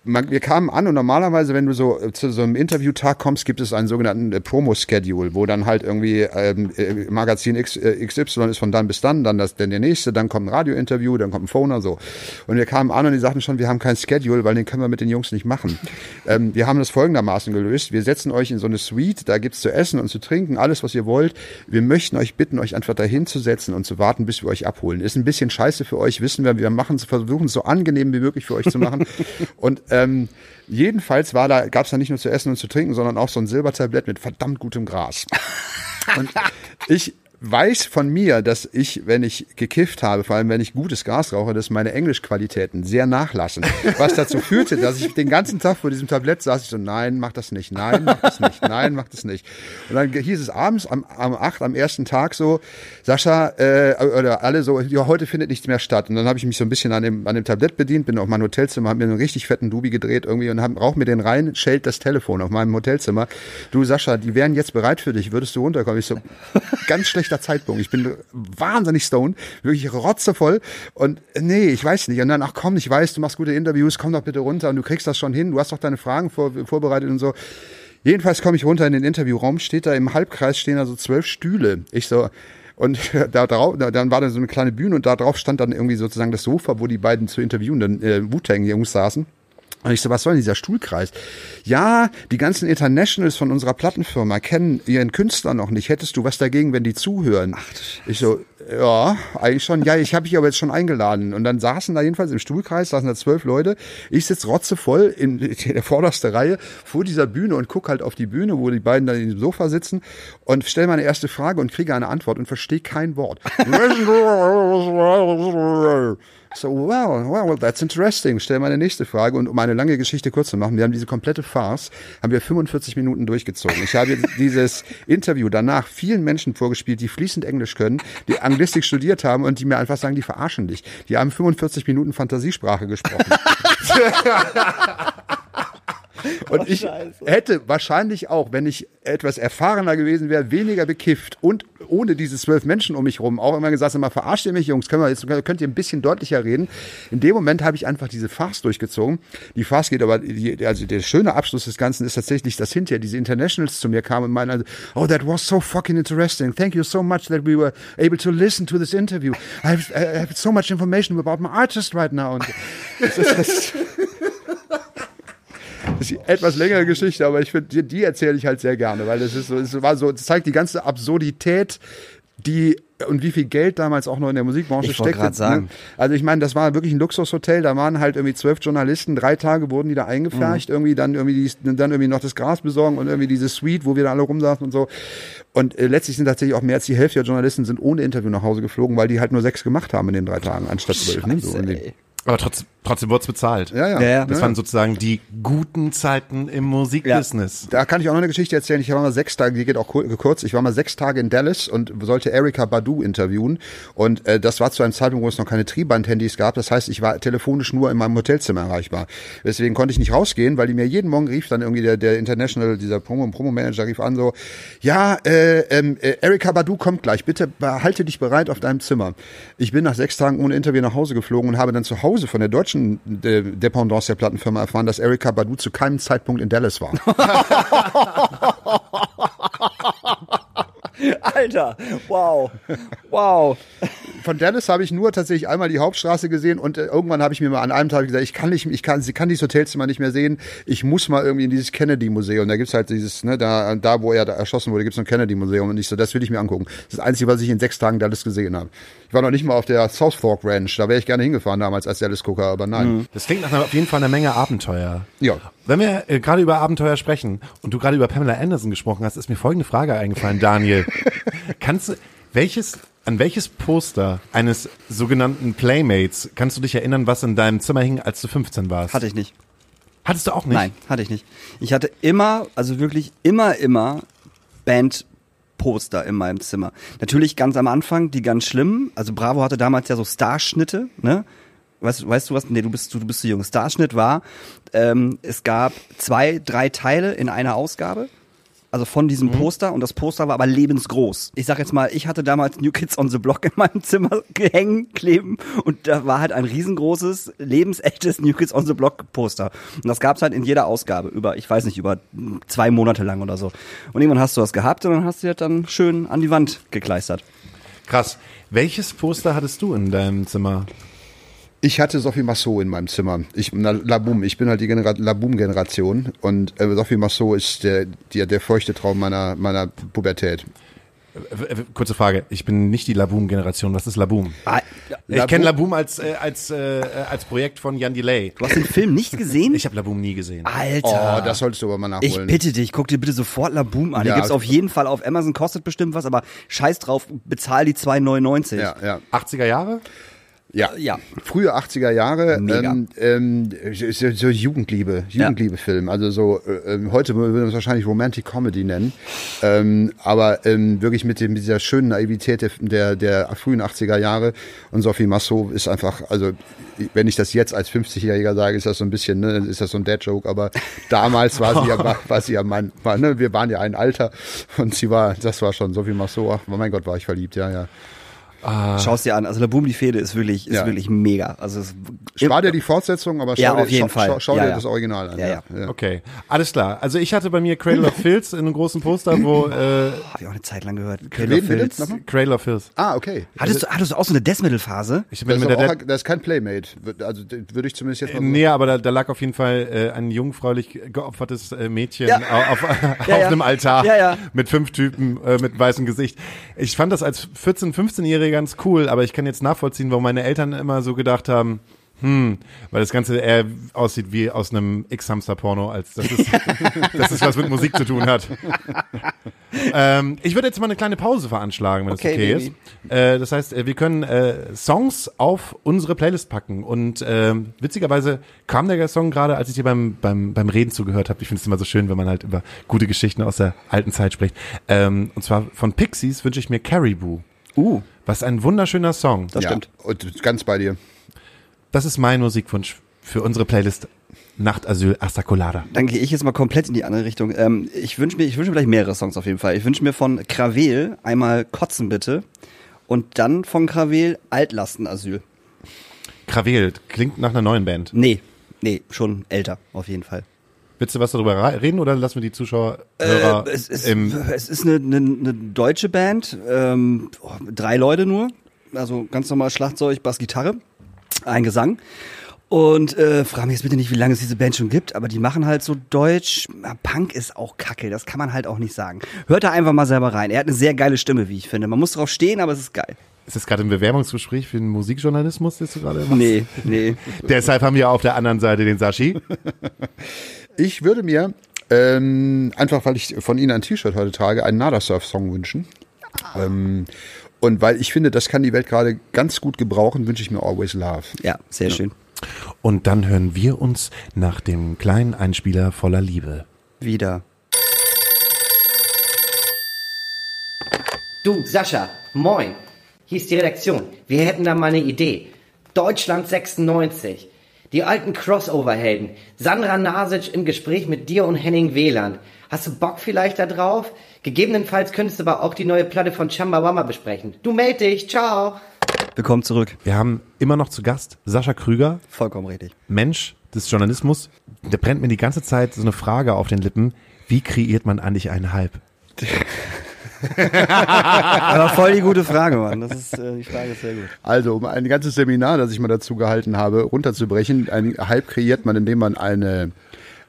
man, wir kamen an und normalerweise, wenn du so äh, zu so einem Interviewtag kommst, gibt es einen sogenannten äh, Promo-Schedule, wo dann halt irgendwie ähm, äh, Magazin X, äh, XY ist von dann bis dann, dann das, dann der nächste, dann kommt ein Radiointerview, dann kommt ein Phoner, so. Und wir kamen an und die sagten schon, wir haben kein Schedule, weil den können wir mit den Jungs nicht machen. ähm, wir haben das folgendermaßen gelöst. Wir setzen euch in so eine Suite, da gibt's zu essen und zu trinken, alles, was ihr wollt. Wir möchten euch bitten, euch einfach dahin zu setzen und zu warten, bis wir euch abholen. Ist ein bisschen scheiße für euch, wissen wir. Wir machen, versuchen es so angenehm wie möglich für euch zu machen. und ähm, jedenfalls da, gab es da nicht nur zu essen und zu trinken, sondern auch so ein Silbertablett mit verdammt gutem Gras. Und ich weiß von mir, dass ich, wenn ich gekifft habe, vor allem wenn ich gutes Gas rauche, dass meine Englischqualitäten sehr nachlassen. Was dazu führte, dass ich den ganzen Tag vor diesem Tablett saß, ich so, nein, mach das nicht, nein, mach das nicht, nein, mach das nicht. Und dann hieß es abends am, am 8, am ersten Tag so, Sascha, äh, oder alle so, ja, heute findet nichts mehr statt. Und dann habe ich mich so ein bisschen an dem, an dem Tablett bedient, bin auf mein Hotelzimmer, habe mir einen richtig fetten Dubi gedreht irgendwie und hab, rauch mir den rein, schellt das Telefon auf meinem Hotelzimmer. Du, Sascha, die wären jetzt bereit für dich, würdest du runterkommen? Ich so, ganz schlechter schlechter Zeitpunkt. Ich bin wahnsinnig stoned, wirklich rotzevoll. Und nee, ich weiß nicht. Und dann, ach komm, ich weiß, du machst gute Interviews, komm doch bitte runter und du kriegst das schon hin. Du hast doch deine Fragen vor, vorbereitet und so. Jedenfalls komme ich runter in den Interviewraum, steht da im Halbkreis stehen da so zwölf Stühle. Ich so, und da drauf, da, dann war da so eine kleine Bühne und da drauf stand dann irgendwie sozusagen das Sofa, wo die beiden zu interviewenden äh, Wu-Tang-Jungs saßen. Und ich so, was soll denn dieser Stuhlkreis? Ja, die ganzen Internationals von unserer Plattenfirma kennen ihren Künstler noch nicht. Hättest du was dagegen, wenn die zuhören? Ach, ich so, ja, eigentlich schon. Ja, ich habe dich aber jetzt schon eingeladen. Und dann saßen da jedenfalls im Stuhlkreis, saßen da zwölf Leute. Ich sitze rotzevoll in der vordersten Reihe vor dieser Bühne und guck halt auf die Bühne, wo die beiden dann im Sofa sitzen und stelle meine erste Frage und kriege eine Antwort und verstehe kein Wort. So, wow, wow, that's interesting. Stell meine nächste Frage und um eine lange Geschichte kurz zu machen, wir haben diese komplette Farce, haben wir 45 Minuten durchgezogen. Ich habe dieses Interview danach vielen Menschen vorgespielt, die fließend Englisch können, die Anglistik studiert haben und die mir einfach sagen, die verarschen dich. Die haben 45 Minuten Fantasiesprache gesprochen. Und ich hätte wahrscheinlich auch, wenn ich etwas erfahrener gewesen wäre, weniger bekifft und ohne diese zwölf Menschen um mich rum auch immer gesagt, immer verarscht ihr mich, Jungs, können wir jetzt, könnt ihr ein bisschen deutlicher reden. In dem Moment habe ich einfach diese Farce durchgezogen. Die Farce geht aber, die, also der schöne Abschluss des Ganzen ist tatsächlich, dass hinterher diese Internationals zu mir kamen und meinen, oh, that was so fucking interesting. Thank you so much that we were able to listen to this interview. I have, I have so much information about my artist right now. Und das das, das ist etwas längere Geschichte, aber ich finde, die, die erzähle ich halt sehr gerne, weil das ist so, es war so, es zeigt die ganze Absurdität, die und wie viel Geld damals auch noch in der Musikbranche ich steckt. Ne? Sagen. Also ich meine, das war wirklich ein Luxushotel. Da waren halt irgendwie zwölf Journalisten. Drei Tage wurden die da eingepfercht. Mhm. Irgendwie dann irgendwie die, dann irgendwie noch das Gras besorgen und irgendwie diese Suite, wo wir da alle rumsaßen und so. Und äh, letztlich sind tatsächlich auch mehr als die Hälfte der Journalisten sind ohne Interview nach Hause geflogen, weil die halt nur sechs gemacht haben in den drei Tagen anstatt zwölf. Ne? So aber trotzdem, trotzdem wurde es bezahlt. Ja, ja. ja, ja. Das waren sozusagen die guten Zeiten im Musikbusiness. Da kann ich auch noch eine Geschichte erzählen. Ich war mal sechs Tage, die geht auch kurz. Ich war mal sechs Tage in Dallas und sollte Erika Badu interviewen. Und äh, das war zu einem Zeitpunkt, wo es noch keine Triband-Handys gab. Das heißt, ich war telefonisch nur in meinem Hotelzimmer erreichbar. Deswegen konnte ich nicht rausgehen, weil die mir jeden Morgen rief, dann irgendwie der, der International, dieser Promo, Promo-Manager rief an so, ja, äh, ähm, äh, Erika Badu kommt gleich. Bitte halte dich bereit auf deinem Zimmer. Ich bin nach sechs Tagen ohne Interview nach Hause geflogen und habe dann zu Hause von der deutschen De Dependance der Plattenfirma erfahren, dass Erika Badu zu keinem Zeitpunkt in Dallas war. Alter, wow, wow. Von Dallas habe ich nur tatsächlich einmal die Hauptstraße gesehen und äh, irgendwann habe ich mir mal an einem Tag gesagt, ich kann nicht, ich kann, sie kann dieses Hotelzimmer nicht mehr sehen. Ich muss mal irgendwie in dieses Kennedy Museum. Da gibt's halt dieses, ne, da, da wo er da erschossen wurde, gibt's ein Kennedy Museum und ich so, das will ich mir angucken. Das ist das Einzige, was ich in sechs Tagen Dallas gesehen habe. Ich war noch nicht mal auf der South Fork Ranch. Da wäre ich gerne hingefahren damals als Dallas-Gucker, aber nein. Das klingt nach einer, auf jeden Fall einer Menge Abenteuer. Ja. Wenn wir äh, gerade über Abenteuer sprechen und du gerade über Pamela Anderson gesprochen hast, ist mir folgende Frage eingefallen, Daniel. kannst du, welches, an welches Poster eines sogenannten Playmates kannst du dich erinnern, was in deinem Zimmer hing, als du 15 warst? Hatte ich nicht. Hattest du auch nicht? Nein, hatte ich nicht. Ich hatte immer, also wirklich immer, immer Bandposter in meinem Zimmer. Natürlich ganz am Anfang, die ganz schlimmen. Also Bravo hatte damals ja so Starschnitte, ne? Weißt, weißt du was? Nee, du bist, du, du bist zu jung. Starschnitt war, ähm, es gab zwei, drei Teile in einer Ausgabe. Also von diesem mhm. Poster und das Poster war aber lebensgroß. Ich sag jetzt mal, ich hatte damals New Kids on the Block in meinem Zimmer hängen, kleben und da war halt ein riesengroßes, lebensechtes New Kids on the Block Poster. Und das gab's halt in jeder Ausgabe über, ich weiß nicht, über zwei Monate lang oder so. Und irgendwann hast du das gehabt und dann hast du das dann schön an die Wand gekleistert. Krass. Welches Poster hattest du in deinem Zimmer? Ich hatte Sophie Massot in meinem Zimmer. Ich, na, Laboum, ich bin halt die Genera Laboum-Generation und äh, Sophie Massot ist der, der, der feuchte Traum meiner, meiner Pubertät. Kurze Frage, ich bin nicht die Laboom-Generation. Was ist Laboom? Ah, ich kenne Laboom als, äh, als, äh, als Projekt von Jan Delay. Du hast den Film nicht gesehen? Ich habe Laboom nie gesehen. Alter. Oh, das solltest du aber mal nachholen. Ich bitte dich, guck dir bitte sofort Laboom an. Ja, die gibt's auf jeden Fall auf Amazon, kostet bestimmt was, aber scheiß drauf, bezahl die 2,99. Ja, ja. 80er Jahre? Ja, Ja. Frühe 80er Jahre, Mega. ähm, ähm, so, so Jugendliebe, Jugendliebe-Film. Also so, äh, ähm, heute würden wir es wahrscheinlich Romantic Comedy nennen. Ähm, aber ähm, wirklich mit, dem, mit dieser schönen Naivität der, der, der frühen 80er Jahre. Und Sophie Massot ist einfach, also wenn ich das jetzt als 50-Jähriger sage, ist das so ein bisschen, ne, ist das so ein Dad-Joke. Aber damals war sie ja, war, war sie ja mein, war, ne, wir waren ja ein Alter. Und sie war, das war schon Sophie Massot. Ach, mein Gott, war ich verliebt, ja, ja. Schau es dir an. Also La Boom, die Fehde ist wirklich, ist Ja. wirklich mega. Also es, Spar dir die Fortsetzung, aber schau, Ja, dir, schau, Fall. schau, schau Ja, dir ja. das Original an. Ja, ja. Okay, alles klar. Also ich hatte bei mir Cradle of Filth in einem großen Poster, wo äh, habe ich auch eine Zeit lang gehört. Cradle of? Filth. Cradle of Filth. Ah, okay. Hattest du, hattest du auch so eine Death Metal Phase? Ich Das bin ist, mit der auch, das ist kein Playmate. Also würde ich zumindest jetzt mal Nee, aber da, da lag auf jeden Fall äh, ein jungfräulich geopfertes äh, Mädchen auf, auf einem Altar Ja, ja. mit fünf Typen äh, mit weißem Gesicht. Ich fand das als 14-, 15-Jähriger ganz cool, aber ich kann jetzt nachvollziehen, warum meine Eltern immer so gedacht haben, hm, weil das Ganze eher aussieht wie aus einem X-Hamster-Porno, als dass es, dass es was mit Musik zu tun hat. ähm, ich würde jetzt mal eine kleine Pause veranschlagen, wenn es Okay, okay Baby. ist. Äh, das heißt, äh, wir können äh, Songs auf unsere Playlist packen. Und ähm, witzigerweise kam der Song gerade, als ich dir beim, beim, beim Reden zugehört habe. Ich finde es immer so schön, wenn man halt über gute Geschichten aus der alten Zeit spricht. Ähm, und zwar von Pixies wünsche ich mir Caribou. Uh, Was ein wunderschöner Song. das ja. stimmt. Und ganz bei dir. Das ist mein Musikwunsch für unsere Playlist Nachtasyl Asta Colada. Dann gehe ich jetzt mal komplett in die andere Richtung. Ähm, ich wünsche mir, ich wünsche mir gleich mehrere Songs auf jeden Fall. Ich wünsche mir von Kravel einmal Kotzen bitte und dann von Kravel Altlastenasyl. Kravel, klingt nach einer neuen Band. Nee, nee, schon älter auf jeden Fall. Willst du was darüber reden oder lassen wir die Zuschauer Hörer Äh, es, ist, es ist eine, eine, eine deutsche Band, ähm, drei Leute nur, also ganz normal Schlagzeug, Bass, Gitarre, ein Gesang. Und äh, frag mich jetzt bitte nicht, wie lange es diese Band schon gibt, aber die machen halt so Deutsch. Punk ist auch kacke, das kann man halt auch nicht sagen. Hört da einfach mal selber rein. Er hat eine sehr geile Stimme, wie ich finde. Man muss drauf stehen, aber es ist geil. Ist das gerade ein Bewerbungsgespräch für den Musikjournalismus, das du gerade machst? Nee, nee. Deshalb haben wir auf der anderen Seite den Sashi. Ich würde mir, ähm, einfach weil ich von Ihnen ein T-Shirt heute trage, einen Nada-Surf-Song wünschen. Ähm, und weil ich finde, das kann die Welt gerade ganz gut gebrauchen, wünsche ich mir Always Love. Ja, sehr schön. Und dann hören wir uns nach dem kleinen Einspieler voller Liebe. Wieder. Du, Sascha, moin. Hier ist die Redaktion. Wir hätten da mal eine Idee. Deutschland 96. Die alten Crossover-Helden. Sandra Nasic im Gespräch mit dir und Henning Wieland. Hast du Bock vielleicht da drauf? Gegebenenfalls könntest du aber auch die neue Platte von Chumbawamba besprechen. Du meld dich. Ciao. Willkommen zurück. Wir haben immer noch zu Gast Sascha Krüger, Vollkommen richtig. Mensch des Journalismus. Der brennt mir die ganze Zeit so eine Frage auf den Lippen. Wie kreiert man eigentlich einen Hype? Aber voll die gute Frage, Mann. Das ist, äh, die Frage ist sehr gut. Also, um ein ganzes Seminar, das ich mal dazu gehalten habe, runterzubrechen, ein Hype kreiert man, indem man eine,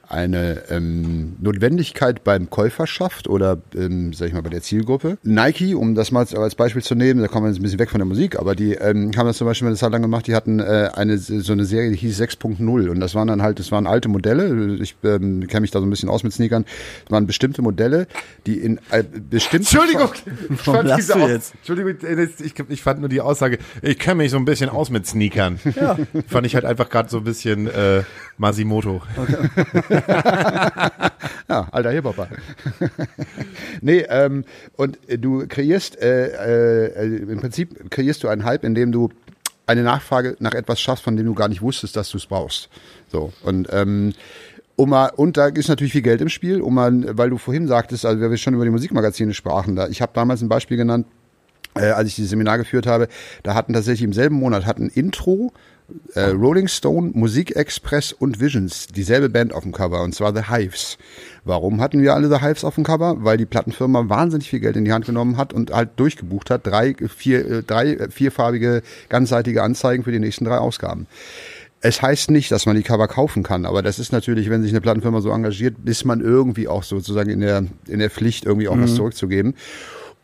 eine ähm, Notwendigkeit beim Käufer schafft oder, ähm, sag ich mal, bei der Zielgruppe. Nike, um das mal als Beispiel zu nehmen, da kommen wir jetzt ein bisschen weg von der Musik, aber die ähm, haben das zum Beispiel eine Zeit lang gemacht, die hatten äh, eine so eine Serie, die hieß 6.0 und das waren dann halt, das waren alte Modelle, ich ähm, kenne mich da so ein bisschen aus mit Sneakern, das waren bestimmte Modelle, die in äh, bestimmten... Entschuldigung, ich fand diese du Aus- jetzt? Entschuldigung, äh, ich, ich fand nur die Aussage, ich kenne mich so ein bisschen aus mit Sneakern. Ja. Fand ich halt einfach gerade so ein bisschen äh, Masimoto. Ja, alter Hip-Hopper. nee, ähm, und äh, du kreierst, äh, äh, im Prinzip kreierst du einen Hype, indem du eine Nachfrage nach etwas schaffst, von dem du gar nicht wusstest, dass du es brauchst. So, und ähm, um und da ist natürlich viel Geld im Spiel, um weil du vorhin sagtest, also wir schon über die Musikmagazine sprachen, da, ich habe damals ein Beispiel genannt, äh, als ich dieses Seminar geführt habe, da hatten tatsächlich im selben Monat hatten Intro, äh, Rolling Stone, Musikexpress und Visions dieselbe Band auf dem Cover und zwar The Hives. Warum hatten wir alle The Hives auf dem Cover? Weil die Plattenfirma wahnsinnig viel Geld in die Hand genommen hat und halt durchgebucht hat, drei, vier, äh, drei äh, vierfarbige, ganzseitige Anzeigen für die nächsten drei Ausgaben. Es heißt nicht, dass man die Cover kaufen kann, aber das ist natürlich, wenn sich eine Plattenfirma so engagiert, ist man irgendwie auch sozusagen in der, in der Pflicht, irgendwie auch was zurückzugeben.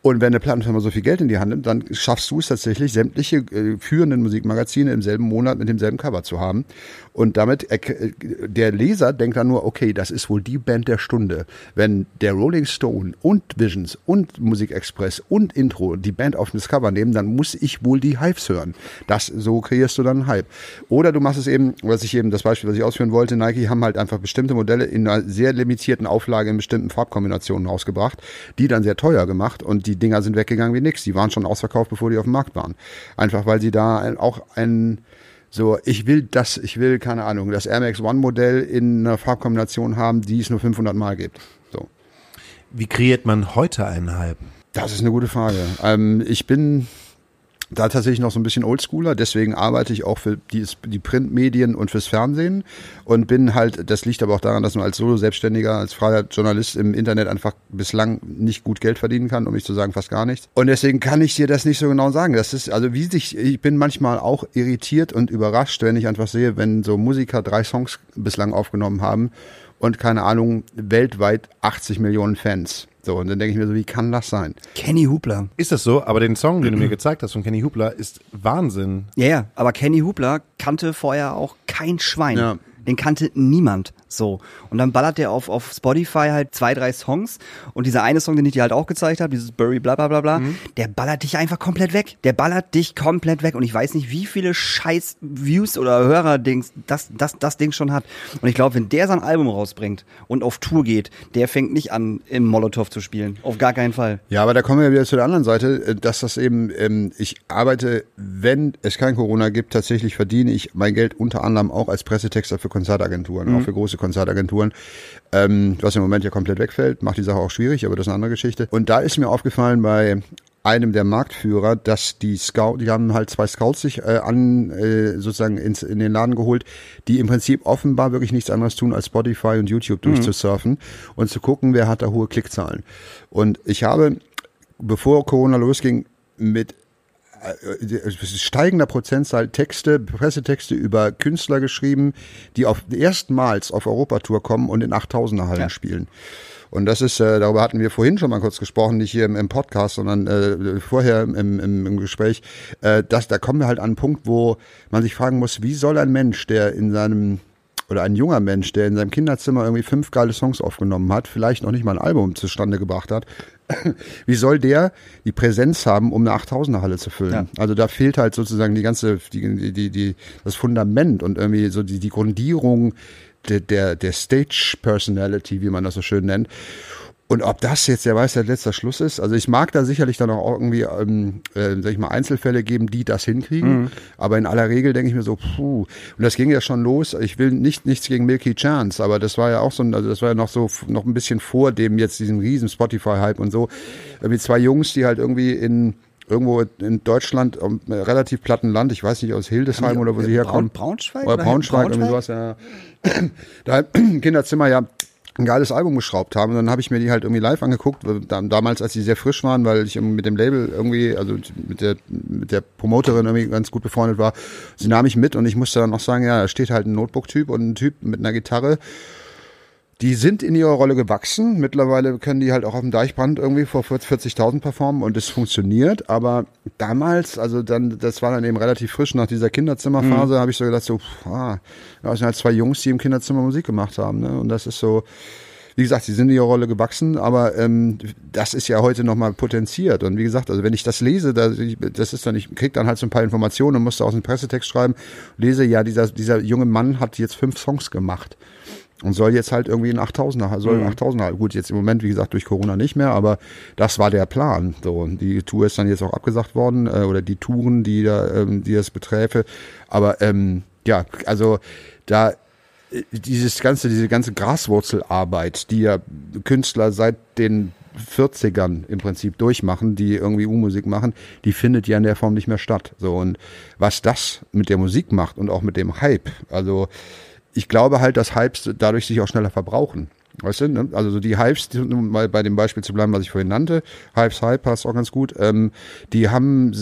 Und wenn eine Plattenfirma so viel Geld in die Hand nimmt, dann schaffst du es tatsächlich, sämtliche äh, führenden Musikmagazine im selben Monat mit demselben Cover zu haben. Und damit, der Leser denkt dann nur, okay, das ist wohl die Band der Stunde. Wenn der Rolling Stone und Visions und Musikexpress und Intro die Band auf das Cover nehmen, dann muss ich wohl die Hives hören. Das, so kreierst du dann einen Hype. Oder du machst es eben, was ich eben, das Beispiel, was ich ausführen wollte, Nike haben halt einfach bestimmte Modelle in einer sehr limitierten Auflage in bestimmten Farbkombinationen rausgebracht, die dann sehr teuer gemacht und die Dinger sind weggegangen wie nix. Die waren schon ausverkauft, bevor die auf dem Markt waren. Einfach weil sie da auch ein so, ich will das, ich will, keine Ahnung, das Air Max One Modell in einer Farbkombination haben, die es nur 500 Mal gibt. So. Wie kreiert man heute einen Hype? Das ist eine gute Frage. Ähm, ich bin da tatsächlich noch so ein bisschen Oldschooler, deswegen arbeite ich auch für die, die Printmedien und fürs Fernsehen und bin halt, das liegt aber auch daran, dass man als Solo-Selbstständiger, als freier Journalist im Internet einfach bislang nicht gut Geld verdienen kann, um nicht zu sagen fast gar nichts. Und deswegen kann ich dir das nicht so genau sagen. Das ist, also wie sich, ich bin manchmal auch irritiert und überrascht, wenn ich einfach sehe, wenn so Musiker drei Songs bislang aufgenommen haben und keine Ahnung, weltweit 80 Millionen Fans. So, und dann denke ich mir so, wie kann das sein? Kenny Hubler. Ist das so? Aber den Song, den du mir gezeigt hast von Kenny Hubler, ist Wahnsinn. Ja, ja, aber Kenny Hubler kannte vorher auch kein Schwein. Ja. Den kannte niemand so. Und dann ballert der auf, auf Spotify halt zwei, drei Songs. Und dieser eine Song, den ich dir halt auch gezeigt habe, dieses Burry bla bla bla bla, Mhm. der ballert dich einfach komplett weg. Der ballert dich komplett weg. Und ich weiß nicht, wie viele scheiß Views oder Hörer-Dings das, das, das Ding schon hat. Und ich glaube, wenn der sein Album rausbringt und auf Tour geht, der fängt nicht an, im Molotow zu spielen. Auf gar keinen Fall. Ja, aber da kommen wir wieder zu der anderen Seite, äh, dass das eben, ähm, ich arbeite, wenn es kein Corona gibt, tatsächlich verdiene ich mein Geld unter anderem auch als Pressetexter für Konzertagenturen, auch für große Konzertagenturen, ähm, was im Moment ja komplett wegfällt, macht die Sache auch schwierig, aber das ist eine andere Geschichte. Und da ist mir aufgefallen bei einem der Marktführer, dass die Scout, die haben halt zwei Scouts sich äh, an äh, sozusagen ins, in den Laden geholt, die im Prinzip offenbar wirklich nichts anderes tun, als Spotify und YouTube durchzusurfen und zu gucken, wer hat da hohe Klickzahlen. Und ich habe, bevor Corona losging, mit steigender Prozentzahl Texte, Pressetexte über Künstler geschrieben, die auf erstmals auf Europatour kommen und in 8000er Hallen Ja. spielen. Und das ist, äh, darüber hatten wir vorhin schon mal kurz gesprochen, nicht hier im, im Podcast, sondern äh, vorher im, im, im Gespräch, äh, dass da kommen wir halt an einen Punkt, wo man sich fragen muss, wie soll ein Mensch, der in seinem oder ein junger Mensch, der in seinem Kinderzimmer irgendwie fünf geile Songs aufgenommen hat, vielleicht noch nicht mal ein Album zustande gebracht hat, wie soll der die Präsenz haben, um eine 8000er Halle zu füllen? Ja. Also da fehlt halt sozusagen die ganze, die, die, die, das Fundament und irgendwie so die, die Grundierung der, der, der Stage Personality, wie man das so schön nennt. Und ob das jetzt, der weiß, der letzter Schluss ist. Also ich mag da sicherlich dann auch irgendwie, ähm, äh, sag ich mal, Einzelfälle geben, die das hinkriegen. Aber in aller Regel denke ich mir so, puh. Und das ging ja schon los. Ich will nicht nichts gegen Milky Chance, aber das war ja auch so, ein, also das war ja noch so noch ein bisschen vor dem jetzt diesen riesen Spotify-Hype und so. Irgendwie zwei Jungs, die halt irgendwie in irgendwo in Deutschland, um, äh, relativ platten Land, ich weiß nicht aus Hildesheim oder wo sie herkommen. Braunschweig? Oder Braunschweig, irgendwie sowas, ja. Da im Kinderzimmer ja ein geiles Album geschraubt haben. Und dann habe ich mir die halt irgendwie live angeguckt, da- damals, als sie sehr frisch waren, weil ich mit dem Label irgendwie, also mit der, mit der Promoterin irgendwie ganz gut befreundet war. Sie nahm mich mit und ich musste dann noch sagen, ja, da steht halt ein Notebook-Typ und ein Typ mit einer Gitarre. Die sind in ihrer Rolle gewachsen. Mittlerweile können die halt auch auf dem Deichbrand irgendwie vor 40.000 performen und es funktioniert. Aber damals, also dann, das war dann eben relativ frisch nach dieser Kinderzimmerphase, habe ich so gedacht, so, pff, ah, das sind halt zwei Jungs, die im Kinderzimmer Musik gemacht haben. Ne? Und das ist so, wie gesagt, sie sind in ihrer Rolle gewachsen, aber ähm, das ist ja heute nochmal potenziert. Und wie gesagt, also wenn ich das lese, da, das ist dann, ich krieg dann halt so ein paar Informationen und muss da aus dem Pressetext schreiben, lese, ja, dieser, dieser junge Mann hat jetzt fünf Songs gemacht. Und soll jetzt halt irgendwie ein 8000er, soll ein 8000er, gut, jetzt im Moment, wie gesagt, durch Corona nicht mehr, aber das war der Plan. So, und die Tour ist dann jetzt auch abgesagt worden, äh, oder die Touren, die da, ähm, die das beträfe. Aber ähm, ja, also da äh, dieses ganze, diese ganze Graswurzelarbeit, die ja Künstler seit den 40ern im Prinzip durchmachen, die irgendwie U-Musik machen, die findet ja in der Form nicht mehr statt. So und was das mit der Musik macht und auch mit dem Hype, also ich glaube halt, dass Hypes dadurch sich auch schneller verbrauchen. Weißt du, ne? also so die Hypes, die, um mal bei dem Beispiel zu bleiben, was ich vorhin nannte, Hypes, Hype passt auch ganz gut, ähm, die haben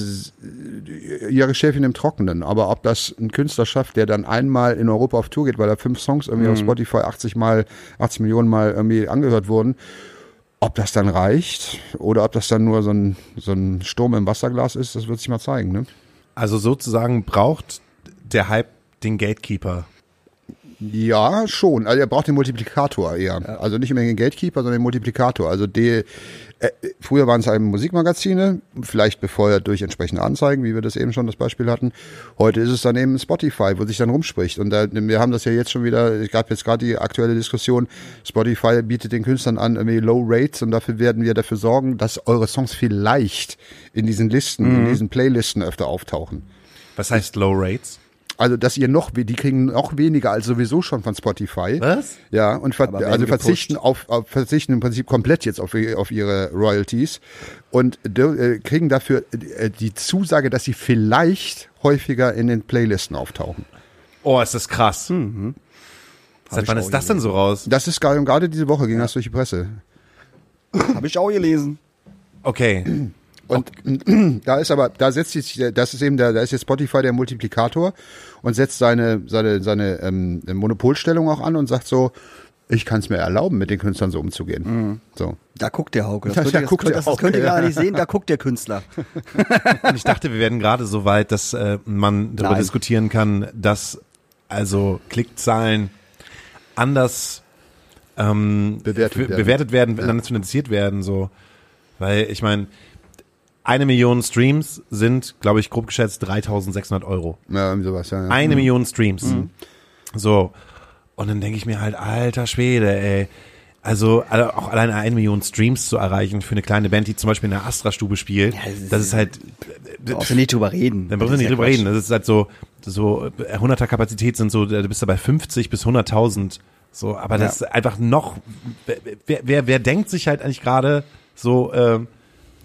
ihre Schäfchen im Trockenen. Aber ob das ein Künstler schafft, der dann einmal in Europa auf Tour geht, weil er fünf Songs irgendwie auf Spotify 80 mal, 80 Millionen Mal irgendwie angehört wurden, Ob das dann reicht oder ob das dann nur so ein, so ein Sturm im Wasserglas ist, das wird sich mal zeigen. Ne? Also sozusagen braucht der Hype den Gatekeeper. Ja, schon. Also er braucht den Multiplikator eher. Also nicht immer den Gatekeeper, sondern den Multiplikator. Also die, äh, früher waren es eben Musikmagazine, vielleicht befeuert durch entsprechende Anzeigen, wie wir das eben schon das Beispiel hatten. Heute ist es dann eben Spotify, wo sich dann rumspricht. Und da, wir haben das ja jetzt schon wieder, es gab jetzt gerade die aktuelle Diskussion, Spotify bietet den Künstlern an irgendwie Low Rates und dafür werden wir dafür sorgen, dass eure Songs vielleicht in diesen Listen, Mhm. in diesen Playlisten öfter auftauchen. Was heißt Low Rates? Also, dass ihr noch, die kriegen noch weniger als sowieso schon von Spotify. Was? Ja, und ver also verzichten auf, auf, verzichten im Prinzip komplett jetzt auf, auf ihre Royalties und äh, kriegen dafür äh, die Zusage, dass sie vielleicht häufiger in den Playlisten auftauchen. Oh, ist das krass. Seit ich wann ist das denn so raus? Das ist gerade gerade diese Woche ging das durch die Presse. Habe ich auch gelesen. Okay. Und da ist aber, da setzt sich, das ist eben der, da ist jetzt Spotify der Multiplikator und setzt seine, seine, seine ähm, Monopolstellung auch an und sagt so, ich kann es mir erlauben, mit den Künstlern so umzugehen. So. Da guckt der Hauke. Das, Ja, könnt, da ihr, das, guckt könnt, der das, das Hauke, könnt ihr ja. gar nicht sehen, da guckt der Künstler. Und ich dachte, wir werden gerade so weit, dass äh, man darüber Nein. diskutieren kann, dass also Klickzahlen anders ähm, Bewertet werden. bewertet werden, nationalisiert werden, so. Weil ich meine, eine Million Streams sind, glaube ich, grob geschätzt 3600 Euro. Ja, irgendwie sowas, ja. ja. Eine Million Streams. So. Und dann denke ich mir halt, alter Schwede, ey. Also auch alleine eine Million Streams zu erreichen für eine kleine Band, die zum Beispiel in der Astra-Stube spielt, das ist- das ist halt, Brauchst du nicht drüber reden. dann Das ist nicht ja drüber Quatsch. reden. Das ist halt so, so äh, 100er Kapazität sind so, du bist da bei 50 bis 100.000. So, aber das ist einfach noch, wer, wer, wer denkt sich halt eigentlich gerade so, ähm,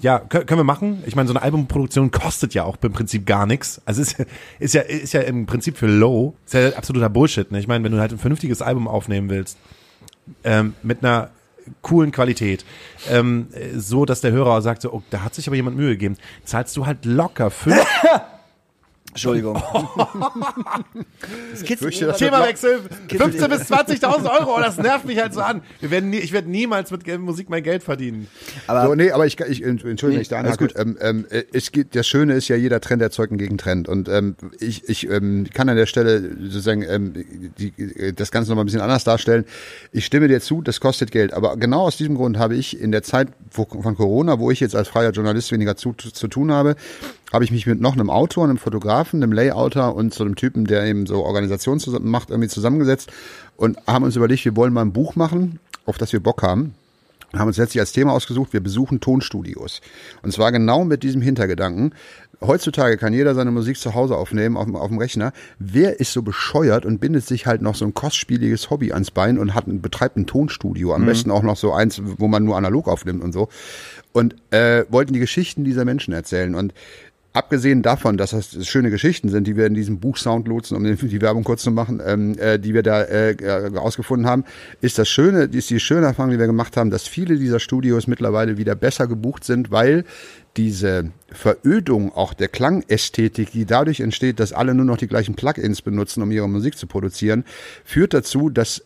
ja, kö- können wir machen. Ich meine, so eine Albumproduktion kostet ja auch im Prinzip gar nichts. Also ist, ist ja ist ja im Prinzip für low, ist ja absoluter Bullshit. Ne? Ich meine, wenn du halt ein vernünftiges Album aufnehmen willst, ähm, mit einer coolen Qualität, ähm, äh, so dass der Hörer sagt so, oh, da hat sich aber jemand Mühe gegeben, zahlst du halt locker fünf Entschuldigung. das so- Themawechsel, 15 bis 20.000 Euro, oh, das nervt mich halt so an. Wir werden nie, ich werde niemals mit Musik mein Geld verdienen. Aber so, nee, aber ich, ich entschuldige, wenn ich da alles anhacke. Ähm, ähm, äh, es gibt, das Schöne ist ja, jeder Trend erzeugt einen Gegentrend. Und ähm, ich, ich ähm, kann an der Stelle sozusagen ähm, die, äh, das Ganze nochmal ein bisschen anders darstellen. Ich stimme dir zu, das kostet Geld. Aber genau aus diesem Grund habe ich in der Zeit wo, von Corona, wo ich jetzt als freier Journalist weniger zu, zu tun habe, habe ich mich mit noch einem Autor, einem Fotografen, einem Layouter und so einem Typen, der eben so Organisationen zusammen macht, irgendwie zusammengesetzt und haben uns überlegt, wir wollen mal ein Buch machen, auf das wir Bock haben. Und haben uns letztlich als Thema ausgesucht, wir besuchen Tonstudios. Und zwar genau mit diesem Hintergedanken. Heutzutage kann jeder seine Musik zu Hause aufnehmen, auf, dem- auf dem Rechner. Wer ist so bescheuert und bindet sich halt noch so ein kostspieliges Hobby ans Bein und hat, ein- betreibt ein Tonstudio? Am besten auch noch so eins, wo man nur analog aufnimmt und so. Und äh, wollten die Geschichten dieser Menschen erzählen. Und Abgesehen davon, dass das schöne Geschichten sind, die wir in diesem Buch Soundlotsen, um den- die Werbung kurz zu machen, ähm, äh, die wir da äh, äh, ausgefunden haben, ist das Schöne, ist die schöne Erfahrung, die wir gemacht haben, dass viele dieser Studios mittlerweile wieder besser gebucht sind, weil diese Verödung auch der Klangästhetik, die dadurch entsteht, dass alle nur noch die gleichen Plugins benutzen, um ihre Musik zu produzieren, führt dazu, dass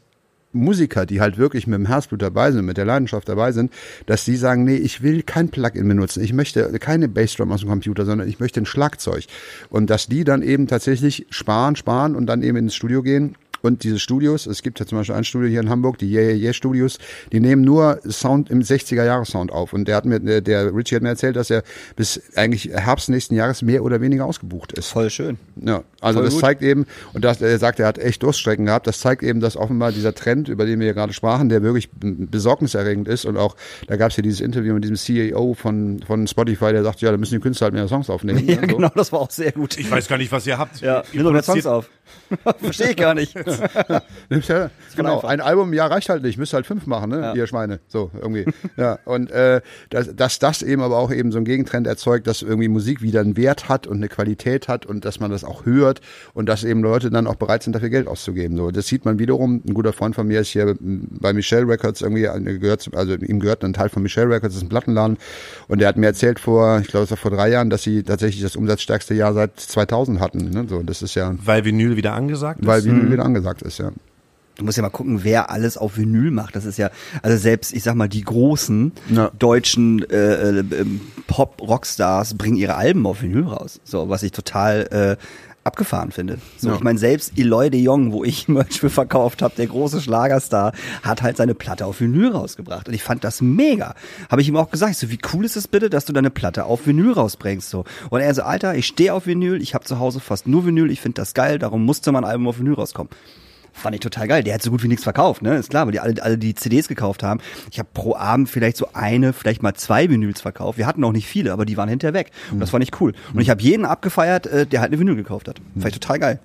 Musiker, die halt wirklich mit dem Herzblut dabei sind, mit der Leidenschaft dabei sind, dass die sagen, nee, ich will kein Plugin benutzen, ich möchte keine Bassdrum aus dem Computer, sondern ich möchte ein Schlagzeug. Und dass die dann eben tatsächlich sparen, sparen und dann eben ins Studio gehen. Und diese Studios, es gibt ja zum Beispiel ein Studio hier in Hamburg, die Yeah Yeah Yeah Studios, die nehmen nur Sound im 60er-Jahres-Sound auf. Und der hat mir, der, Richie hat mir erzählt, dass er bis eigentlich Herbst nächsten Jahres mehr oder weniger ausgebucht ist. voll schön. Ja, also Voll das gut. zeigt eben, und das, er sagt, er hat echt Durststrecken gehabt, das zeigt eben, dass offenbar dieser Trend, über den wir ja gerade sprachen, der wirklich besorgniserregend ist und auch, da gab es ja dieses Interview mit diesem CEO von, von Spotify, der sagt, ja, da müssen die Künstler halt mehr Songs aufnehmen. Ja, so. genau, das war auch sehr gut. Ich weiß gar nicht, was ihr habt. Ja, ihr nimm doch mehr Songs auf. Verstehe ich gar nicht. Ja, genau, einfach. ein Album im Jahr reicht halt nicht, müsst halt fünf machen, ne, ihr Schweine, so irgendwie. ja, und äh, dass, dass das eben aber auch eben so ein Gegentrend erzeugt, dass irgendwie Musik wieder einen Wert hat und eine Qualität hat und dass man das auch hört und dass eben Leute dann auch bereit sind, dafür Geld auszugeben. So, das sieht man wiederum. Ein guter Freund von mir ist hier bei Michelle Records irgendwie äh, gehört, zu- also ihm gehört ein Teil von Michelle Records, das ist ein Plattenladen und der hat mir erzählt vor, ich glaube, es war vor drei Jahren, dass sie tatsächlich das umsatzstärkste Jahr seit 2000 hatten. Ne? So, das ist ja, Weil Vinyl wieder angesagt ist. weil Vinyl wieder angesagt ist, ja. Du musst ja mal gucken, wer alles auf Vinyl macht. Das ist ja, also selbst, ich sag mal, die großen Ja. deutschen äh, äh, Pop-Rockstars bringen ihre Alben auf Vinyl raus. So, was ich total äh, abgefahren finde. So, Ja. ich meine, selbst Eloy de Jong, wo ich Merch für verkauft habe, der große Schlagerstar, hat halt seine Platte auf Vinyl rausgebracht. Und ich fand das mega. Habe ich ihm auch gesagt, so, wie cool ist es bitte, dass du deine Platte auf Vinyl rausbringst? So. Und er so, Alter, ich stehe auf Vinyl, ich habe zu Hause fast nur Vinyl, ich finde das geil, darum musste mein Album auf Vinyl rauskommen. Fand ich total geil. Der hat so gut wie nichts verkauft, ne? Ist klar, weil die alle, alle die CDs gekauft haben. Ich habe pro Abend vielleicht so eine, vielleicht mal zwei Vinyls verkauft. Wir hatten auch nicht viele, aber die waren hinterher weg. Und das fand ich cool. Und ich habe jeden abgefeiert, äh, der halt eine Vinyl gekauft hat. Fand ich total geil.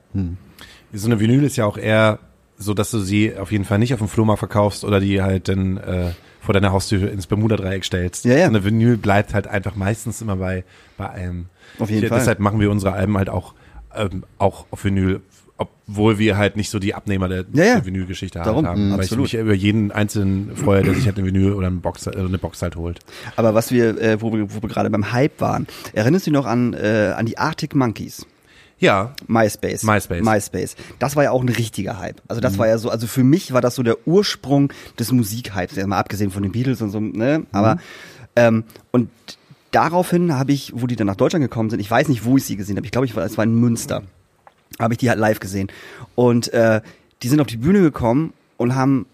So eine Vinyl ist ja auch eher so, dass du sie auf jeden Fall nicht auf dem Flohmarkt verkaufst oder die halt dann äh, vor deiner Haustür ins Bermuda-Dreieck stellst. Ja, ja. So eine Vinyl bleibt halt einfach meistens immer bei, bei einem. Auf jeden Ich- Fall. Deshalb machen wir unsere Alben halt auch, ähm, auch auf Vinyl, obwohl wir halt nicht so die Abnehmer der, Ja, ja. der Vinylgeschichte haben. mhm, Aber absolut. ich mich über jeden einzelnen freue, der sich halt eine Vinyl oder eine Box, äh, eine Box halt holt. Aber was wir, äh, wo wir, wo wir gerade beim Hype waren, erinnerst du dich noch an, äh, an die Arctic Monkeys? Ja, MySpace. MySpace. MySpace. Das war ja auch ein richtiger Hype. Also das war ja so, also für mich war das so der Ursprung des Musikhypes, mal abgesehen von den Beatles und so, ne? Aber ähm, und daraufhin habe ich, wo die dann nach Deutschland gekommen sind, ich weiß nicht, wo ich sie gesehen habe. Ich glaube, ich war, es war in Münster. Habe ich die halt live gesehen. Und äh, die sind auf die Bühne gekommen und haben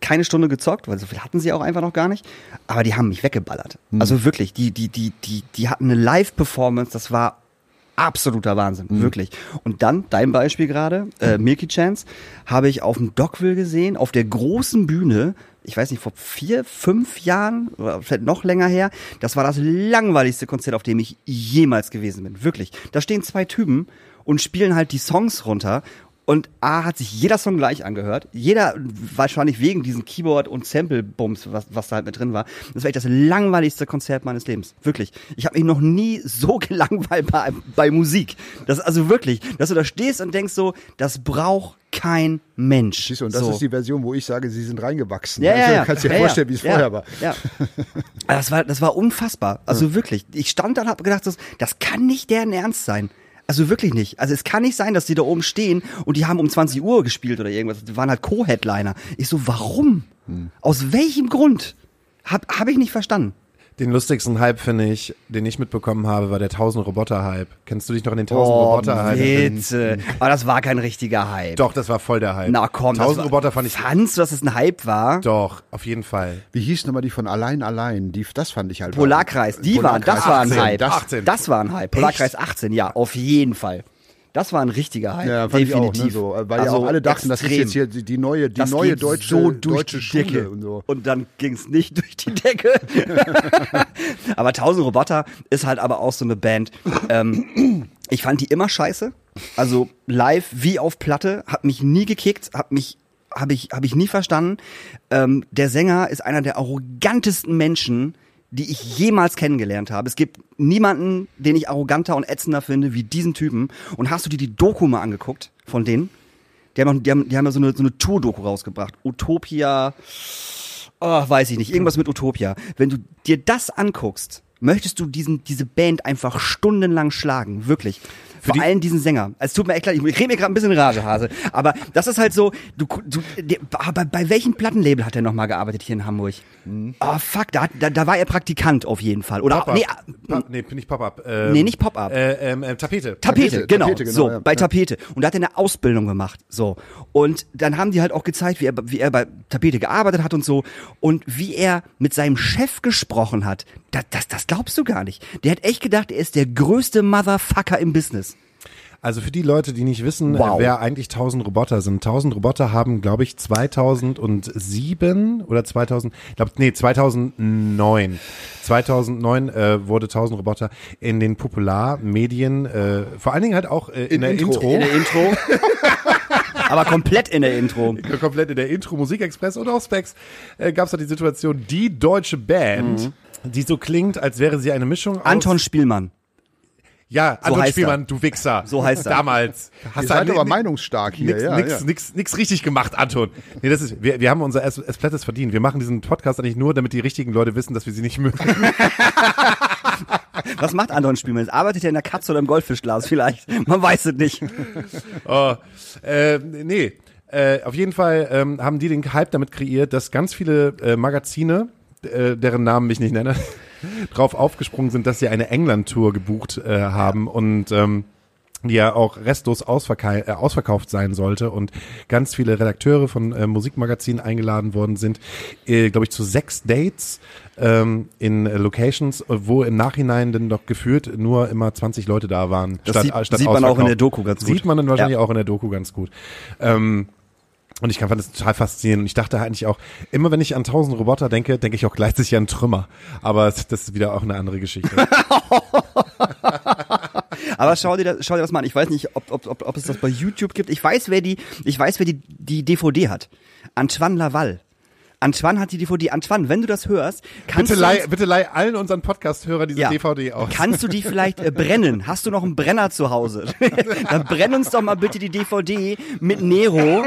keine Stunde gezockt, weil so viel hatten sie auch einfach noch gar nicht. Aber die haben mich weggeballert. Also wirklich, die, die, die, die, die hatten eine Live-Performance, das war absoluter Wahnsinn, wirklich. Und dann, dein Beispiel gerade, äh, Milky Chance, habe ich auf dem Dockville gesehen, auf der großen Bühne, ich weiß nicht, vor vier, fünf Jahren oder vielleicht noch länger her. Das war das langweiligste Konzert, auf dem ich jemals gewesen bin. Wirklich. Da stehen zwei Typen und spielen halt die Songs runter. Und A hat sich jeder Song gleich angehört. Jeder wahrscheinlich wegen diesen Keyboard- und Sample-Bums, was, was da halt mit drin war. Das war echt das langweiligste Konzert meines Lebens. Wirklich. Ich habe mich noch nie so gelangweilt bei, bei Musik. Das ist also wirklich, dass du da stehst und denkst so, das braucht kein Mensch. Siehst du, und das so. ist die Version, wo ich sage, sie sind reingewachsen. Ja, ja, also, ja. Du kannst dir ja, vorstellen, ja. wie es ja, vorher war. Ja. Das war, das war unfassbar. Also wirklich. Ich stand da und habe gedacht, das, das kann nicht deren Ernst sein. Also wirklich nicht. Also es kann nicht sein, dass die da oben stehen und die haben um 20 Uhr gespielt oder irgendwas. Die waren halt Co-Headliner. Ich so, warum? Hm. Aus welchem Grund? Hab, hab ich nicht verstanden. Den lustigsten Hype, finde ich, den ich mitbekommen habe, war der 1000 Roboter-Hype. Kennst du dich noch an den 1000 Oh, Roboter-Hype? erinnern? bitte. Aber das war kein richtiger Hype. Doch, das war voll der Hype. Na komm. das 1000 war- Roboter fand ich. Fandst du, dass es ein Hype war? Doch, auf jeden Fall. Wie hieß nochmal die von Allein Allein? Die, das fand ich halt. Polarkreis, die waren, das war ein 18, Hype. 18. Das war ein Hype. Polarkreis 18, ja, auf jeden Fall. Das war ein richtiger Hype. Ja, definitiv. auch, ne, so, weil ja Also auch alle dachten, das ist extrem. jetzt hier die, neue, die Das neue deutsche, so durch deutsche die Schule Decke. und so. Und dann ging's nicht durch die Decke. aber 1000 Roboter ist halt aber auch so eine Band. Ähm, ich fand die immer scheiße. Also live wie auf Platte, hat mich nie gekickt, hat mich habe ich habe ich nie verstanden. Ähm, der Sänger ist einer der arrogantesten Menschen, die ich jemals kennengelernt habe. Es gibt niemanden, den ich arroganter und ätzender finde wie diesen Typen. Und hast du dir die Doku mal angeguckt von denen? Die haben, die haben, die haben ja so eine, so eine Tour-Doku rausgebracht. Utopia, oh, weiß ich nicht, irgendwas mit Utopia. Wenn du dir das anguckst, möchtest du diesen, diese Band einfach stundenlang schlagen, wirklich. Vor allem diesen Sänger. Es tut mir echt leid, ich rede mir gerade ein bisschen Rage, Hase. Aber das ist halt so, du, du der, aber bei welchem Plattenlabel hat er nochmal gearbeitet hier in Hamburg? Oh fuck, da, hat- da, da war er Praktikant auf jeden Fall. Oder Pop-up. nee, Pa nee, nicht Pop-up. Ähm, Nee, nicht Pop-up. Äh, ähm, äh, Tapete. Tapete, Tapete, genau. Tapete, genau, so, ja. bei. Tapete. Und da hat er eine Ausbildung gemacht. So. Und dann haben die halt auch gezeigt, wie er, wie er bei Tapete gearbeitet hat und so. Und wie er mit seinem Chef gesprochen hat. Das, das, das glaubst du gar nicht. Der hat echt gedacht, er ist der größte Motherfucker im Business. Also für die Leute, die nicht wissen, Wow. äh, wer eigentlich 1000 Roboter sind. 1000 Roboter haben, glaube ich, 2007 oder 2000, ich glaube, nee, 2009. 2009 äh, wurde 1000 Roboter in den Popularmedien, äh, vor allen Dingen halt auch äh, in, In der Intro. Intro, In der Intro. Aber komplett in der Intro. komplett in der Intro Musikexpress und auch Specs, äh, gab es da die Situation, die deutsche Band, die so klingt, als wäre sie eine Mischung aus... Mhm. Anton Spielmann. Ja, Anton heißt Spielmann, du Wichser. So heißt er. Damals. Hast Ihr du seid ein- aber meinungsstark hier, nix, ja. nix, ja. nix, nix richtig gemacht, Anton. Nee, das ist, wir, wir haben unser Es- Esplattes verdient. Wir machen diesen Podcast eigentlich nur, damit die richtigen Leute wissen, dass wir sie nicht mögen. Was macht Anton Spielmann? Arbeitet er in der Katze oder im Goldfischglas vielleicht? Man weiß es nicht. oh, äh, nee. Äh, auf jeden Fall ähm, haben die den Hype damit kreiert, dass ganz viele äh, Magazine, äh, deren Namen ich nicht nenne, drauf aufgesprungen sind, dass sie eine England-Tour gebucht äh, haben und ähm, die ja auch restlos ausverka äh, ausverkauft sein sollte und ganz viele Redakteure von äh, Musikmagazinen eingeladen worden sind, äh, glaube ich, zu sechs Dates ähm, in äh, Locations, wo im Nachhinein dann doch gefühlt nur immer 20 Leute da waren. Das sieht- sieht man auch in der Doku ganz gut. Sieht man dann wahrscheinlich Ja. auch in der Doku ganz gut. Ähm, und ich fand das total faszinierend. Und ich dachte eigentlich auch, immer wenn ich an tausend Roboter denke, denke ich auch gleichzeitig an Trümmer. Aber das ist wieder auch eine andere Geschichte. Aber schau dir, das, schau dir das mal an. Ich weiß nicht, ob, ob, ob, ob es das bei YouTube gibt. Ich weiß, wer die, ich weiß, wer die, die DVD hat. Antoine Laval. Antoine hat die DVD. Antoine, wenn du das hörst, kannst bitte, du leih, bitte leih allen unseren Podcast-Hörer diese Ja. DVD aus. Kannst du die vielleicht äh, brennen? Hast du noch einen Brenner zu Hause? Dann brenn uns doch mal bitte die DVD mit Nero.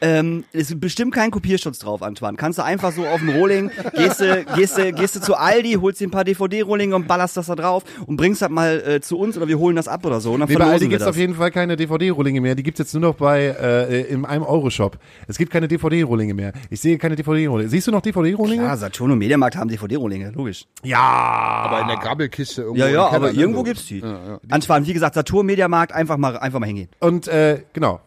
Ähm, ist bestimmt kein Kopierschutz drauf, Antoine. Kannst du einfach so auf dem Rohling, gehst du, gehst du, gehst du zu Aldi, holst dir ein paar DVD-Rohlinge und ballerst das da drauf und bringst das mal äh, zu uns oder wir holen das ab oder so. Und dann Nee, bei Aldi gibt es auf jeden Fall keine DVD-Rohlinge mehr. Die gibt's jetzt nur noch bei äh, in einem Euro-Shop. Es gibt keine DVD-Rohlinge mehr. Ich sehe keine DVD-Rohlinge. Siehst du noch DVD-Rohlinge? Ja, Saturn und Mediamarkt haben DVD-Rohlinge, logisch. Ja. Aber in der Grabbelkiste irgendwo. Ja, ja, Keller, aber ne, irgendwo so. gibt's die. Antoine, wie gesagt, Saturn, Mediamarkt, einfach mal, einfach mal hingehen. Und äh, genau,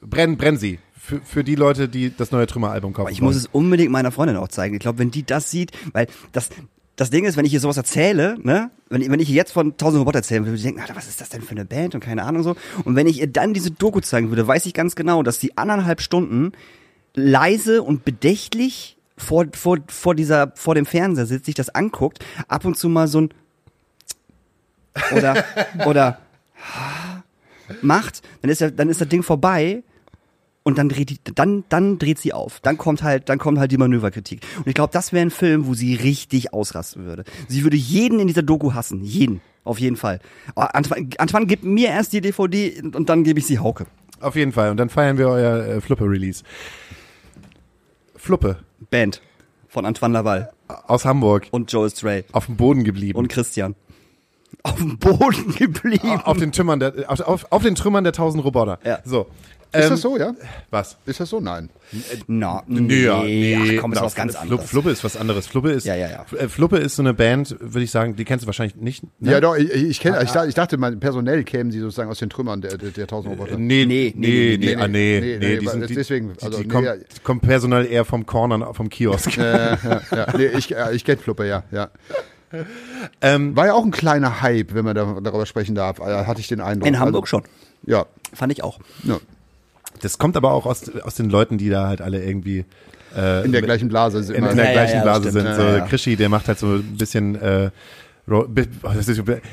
brenn, brenn sie. Für, für die Leute, die das neue Trümmer-Album kaufen Ich muss wollen. es unbedingt meiner Freundin auch zeigen. Ich glaube, wenn die das sieht, weil das, das Ding ist, wenn ich ihr sowas erzähle, ne, wenn, ich- wenn ich ihr jetzt von 1000 Roboter erzählen würde, würde sie denken, Alter, was ist das denn für eine Band und keine Ahnung so. Und wenn ich ihr dann diese Doku zeigen würde, weiß ich ganz genau, dass die anderthalb Stunden leise und bedächtlich vor, vor, vor dieser, vor dem Fernseher sitzt, sich das anguckt, ab und zu mal so ein oder, oder macht, dann ist, ja, dann ist das Ding vorbei und dann dreht die, dann, dann dreht sie auf. Dann kommt halt, dann kommt halt die Manöverkritik. Und ich glaube, das wäre ein Film, wo sie richtig ausrasten würde. Sie würde jeden in dieser Doku hassen. Jeden. Auf jeden Fall. Oh, Antoine, Antoine, gib mir erst die DVD und dann gebe ich sie Hauke. Auf jeden Fall. Und dann feiern wir euer äh, Fluppe-Release. Fluppe Band. Von Antoine Laval. aus Hamburg. Und Joel Stray. Auf dem Boden geblieben. Und Christian. Auf dem Boden geblieben. auf den Trümmern der, auf, auf, auf den Trümmern der tausend Roboter. Ja. So. Ist Ähm, das so, ja? Was? Ist das so? Nein. Na, Nee, ja, nee, ach komm, ist was ganz Fl- anderes. Fluppe ist was anderes. Fluppe ist, Ja, ja, ja. Äh, Fluppe ist so eine Band, würde ich sagen, die kennst du wahrscheinlich nicht. Ne? Ja, doch, ich, ich, kenn, ich, dachte- ich dachte, mal, personell kämen sie sozusagen aus den Trümmern der, der, der 1000 Roboter. Nee, Nee, nee, nee, nee, nee, nee, ah, nee, nee, nee, nee, die deswegen, also, die nee, ja. die kommen personell eher vom Corner, vom Kiosk. ja, ja. Nee, ich, äh, ich kenne Fluppe, ja. ja. Ähm, War ja auch ein kleiner Hype, wenn man da, darüber sprechen darf, äh, hatte ich den Eindruck. In Hamburg also, schon. Ja. Fand ich auch. ja. das kommt aber auch aus, aus den Leuten, die da halt alle irgendwie äh, In der gleichen Blase sind in, in der Ja, gleichen ja, Blase das sind. stimmt. So, Ja, ja. Krischi, der macht halt so ein bisschen äh, Oh, das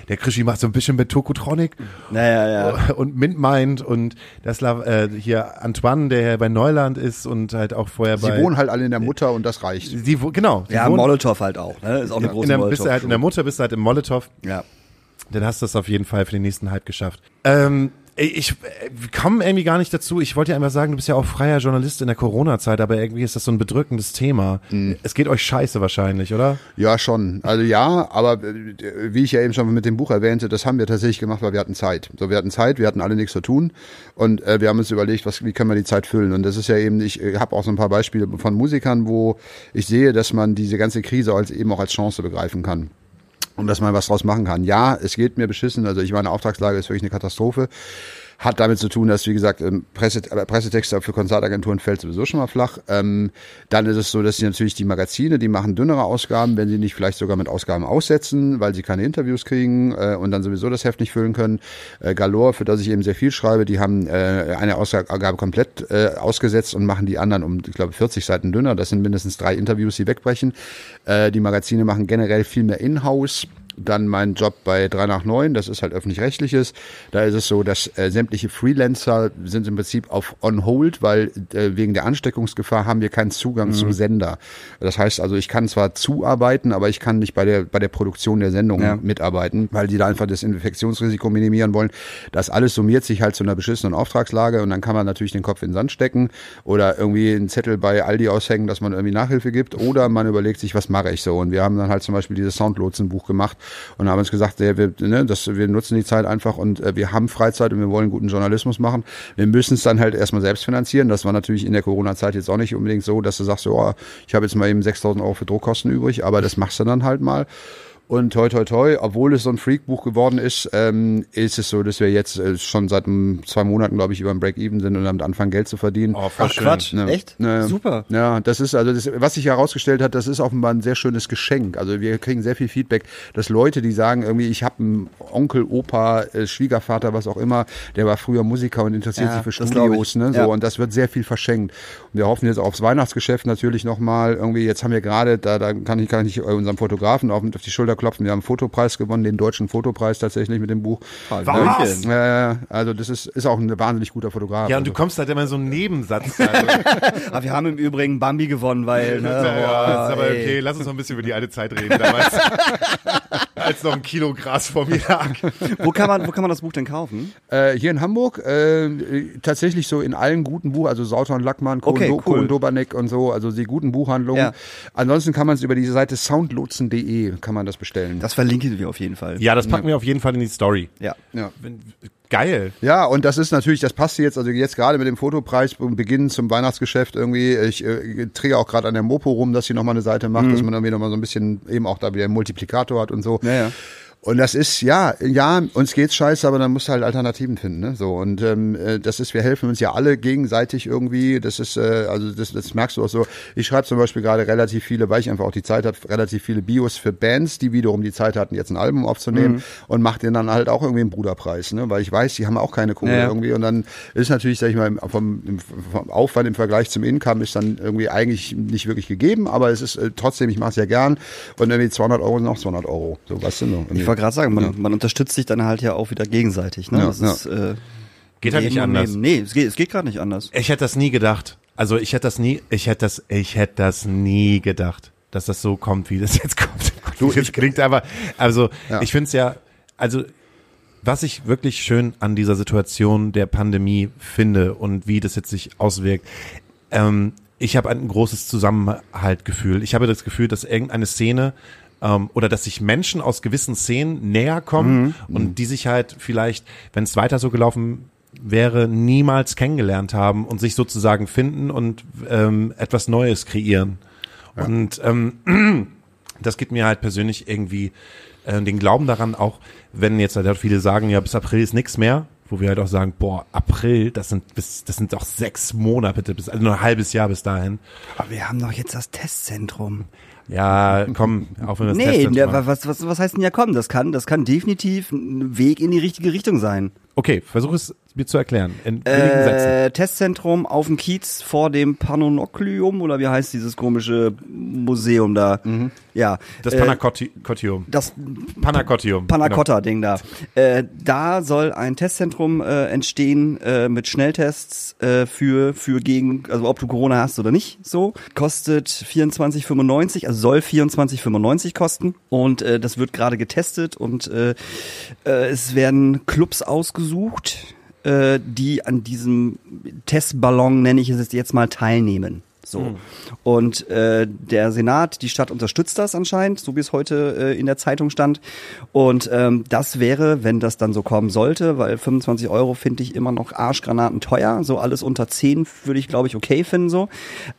der Krischi macht so ein bisschen mit Tokotronic Naja, ja. und Mintmind und das äh, hier Antoine, der ja bei Neuland ist und halt auch vorher Sie bei wohnen halt alle in der Mutter und das reicht. Sie, genau. Sie Ja, wohnen- Molotow halt auch. Ne? Ist auch eine große in der, Molotow. bist du halt in der Mutter, bist du halt im Molotow, ja. dann hast du es auf jeden Fall für den nächsten Hype geschafft. Ähm, ich äh, komme irgendwie gar nicht dazu. Ich wollte ja einfach sagen, du bist ja auch freier Journalist in der Corona-Zeit, aber irgendwie ist das so ein bedrückendes Thema. Mhm. Es geht euch scheiße wahrscheinlich, oder? Ja, schon. Also ja, aber äh, wie ich ja eben schon mit dem Buch erwähnte, das haben wir tatsächlich gemacht, weil wir hatten Zeit. So, wir hatten Zeit, wir hatten alle nichts zu tun und äh, wir haben uns überlegt, was, wie können wir die Zeit füllen. Und das ist ja eben, ich äh, habe auch so ein paar Beispiele von Musikern, wo ich sehe, dass man diese ganze Krise als eben auch als Chance begreifen kann. Und dass man was draus machen kann. Ja, es geht mir beschissen. Also ich meine, Auftragslage ist wirklich eine Katastrophe. Hat damit zu tun, dass, wie gesagt, ähm, Presse, äh, Pressetexte für Konzertagenturen fällt sowieso schon mal flach. Ähm, dann ist es so, dass sie natürlich die Magazine, die machen dünnere Ausgaben, wenn sie nicht vielleicht sogar mit Ausgaben aussetzen, weil sie keine Interviews kriegen äh, und dann sowieso das Heft nicht füllen können. Äh, Galore, für das ich eben sehr viel schreibe, die haben äh, eine Ausgabe komplett äh, ausgesetzt und machen die anderen um, ich glaube, 40 Seiten dünner. Das sind mindestens drei Interviews, die wegbrechen. Äh, die Magazine machen generell viel mehr In-house. Dann mein Job bei 3 nach 9, das ist halt öffentlich-rechtliches. Da ist es so, dass äh, sämtliche Freelancer sind im Prinzip auf on hold, weil äh, wegen der Ansteckungsgefahr haben wir keinen Zugang zum Sender. Das heißt also, ich kann zwar zuarbeiten, aber ich kann nicht bei der, bei der Produktion der Sendung Ja. mitarbeiten, weil die da einfach das Infektionsrisiko minimieren wollen. Das alles summiert sich halt zu einer beschissenen Auftragslage und dann kann man natürlich den Kopf in den Sand stecken oder irgendwie einen Zettel bei Aldi aushängen, dass man irgendwie Nachhilfe gibt oder man überlegt sich, was mache ich so. Und wir haben dann halt zum Beispiel dieses Soundlotsen-Buch gemacht, und haben uns gesagt, ja, wir, ne, das, wir nutzen die Zeit einfach und äh, wir haben Freizeit und wir wollen guten Journalismus machen. Wir müssen es dann halt erstmal selbst finanzieren. Das war natürlich in der Corona-Zeit jetzt auch nicht unbedingt so, dass du sagst, oh, ich habe jetzt mal eben 6.000 Euro für Druckkosten übrig, aber das machst du dann halt mal. Und toi toi toi, obwohl es so ein Freakbuch geworden ist, ähm, ist es so, dass wir jetzt äh, schon seit um, zwei Monaten, glaube ich, über ein Break-Even sind und damit anfangen, Geld zu verdienen. Oh, Ach schön. Quatsch, Ne, echt? ne, Super. Ja, das ist also das, was sich herausgestellt hat, das ist offenbar ein sehr schönes Geschenk. Also wir kriegen sehr viel Feedback, dass Leute, die sagen irgendwie, ich habe einen Onkel, Opa, äh, Schwiegervater, was auch immer, der war früher Musiker und interessiert Ja, sich für Studios, ne, so Ja. und das wird sehr viel verschenkt. Und wir hoffen jetzt aufs Weihnachtsgeschäft natürlich nochmal. Irgendwie jetzt haben wir gerade, da, da kann ich kann ich unserem Fotografen auf, auf die Schulter klopfen. Wir haben einen Fotopreis gewonnen, den deutschen Fotopreis tatsächlich mit dem Buch. Was? Äh, also das ist ist auch ein wahnsinnig guter Fotograf. Ja, und du also. kommst halt immer in so einen Nebensatz. Also, Aber wir haben im Übrigen Bambi gewonnen, weil. Ne, ja, ja, ist aber ey. okay. Lass uns noch ein bisschen über die alte Zeit reden damals. Als noch ein Kilo Gras vor mir lag. Wo kann man, wo kann man das Buch denn kaufen? Äh, hier in Hamburg äh, tatsächlich so in allen guten Buch, also Sauter und Lackmann, Kohn, Okay, cool. Doberneck und so, also die guten Buchhandlungen. Ja. Ansonsten kann man es über diese Seite soundlotsen.de kann man das bestellen. Das verlinken wir auf jeden Fall. Ja, das packen wir auf jeden Fall in die Story. Ja. ja. Geil. Ja, und das ist natürlich, das passt jetzt, also jetzt gerade mit dem Fotopreis und Beginn zum Weihnachtsgeschäft irgendwie. Ich äh, drehe auch gerade an der Mopo rum, dass sie nochmal eine Seite macht, dass man irgendwie nochmal so ein bisschen eben auch da wieder einen Multiplikator hat und so. Ja, ja. Und das ist, ja, ja, uns geht's scheiße, aber dann musst du halt Alternativen finden, ne? So. Und ähm, äh, das ist, wir helfen uns ja alle gegenseitig irgendwie. Das ist, äh, also das, das merkst du auch so. Ich schreibe zum Beispiel gerade relativ viele, weil ich einfach auch die Zeit habe, relativ viele Bios für Bands, die wiederum die Zeit hatten, jetzt ein Album aufzunehmen und mach denen dann halt auch irgendwie einen Bruderpreis, ne? Weil ich weiß, die haben auch keine Kohle Ja, irgendwie. Und dann ist natürlich, sag ich mal, vom, vom Aufwand im Vergleich zum Income ist dann irgendwie eigentlich nicht wirklich gegeben, aber es ist äh, trotzdem, ich mache es ja gern. Und irgendwie 200 Euro sind auch 200 Euro. So, weißt du noch? Ich wollte gerade sagen, man, man unterstützt sich dann halt ja auch wieder gegenseitig. Ne? Ja, das ist, äh, Geht halt nicht anders. nehmen. Nee, es geht, es geht gerade nicht anders. Ich hätte das nie gedacht. Also ich hätte das nie, ich hätte das, ich hätte das nie gedacht, dass das so kommt, wie das jetzt kommt. Du, das klingt aber, also Ja. ich finde es ja, also was ich wirklich schön an dieser Situation der Pandemie finde und wie das jetzt sich auswirkt, ähm, ich habe ein großes Zusammenhaltgefühl. Ich habe das Gefühl, dass irgendeine Szene ähm, oder dass sich Menschen aus gewissen Szenen näher kommen und die sich halt vielleicht, wenn es weiter so gelaufen wäre, niemals kennengelernt haben und sich sozusagen finden und ähm, etwas Neues kreieren. Und ähm, das gibt mir halt persönlich irgendwie äh, den Glauben daran, auch wenn jetzt halt viele sagen, ja, bis April ist nichts mehr, wo wir halt auch sagen, boah, April, das sind bis, das sind doch sechs Monate, bitte, bis, also nur ein halbes Jahr bis dahin. Aber wir haben doch jetzt das Testzentrum. Ja, komm, auch wenn wir das Nee, der, machen. was, was, was heißt denn ja kommen? Das kann, das kann definitiv ein Weg in die richtige Richtung sein. Okay, versuch es mir zu erklären. In wenigen Sätzen. Äh, Testzentrum auf dem Kiez vor dem Panonoklium oder wie heißt dieses komische Museum da? Ja. Das äh, das Panacotium. Panacotta-Ding da. Äh, da soll ein Testzentrum äh, entstehen äh, mit Schnelltests äh, für für gegen also ob du Corona hast oder nicht. So kostet 24,95, also soll 24,95 kosten und äh, das wird gerade getestet und äh, äh, es werden Clubs ausgesucht, äh, die an diesem Testballon nenne ich es jetzt mal teilnehmen. So. Und äh, der Senat, die Stadt unterstützt das anscheinend, so wie es heute äh, in der Zeitung stand. Und ähm, das wäre, wenn das dann so kommen sollte, weil 25 Euro finde ich immer noch Arschgranaten teuer. So alles unter 10 würde ich, glaube ich, okay finden. so.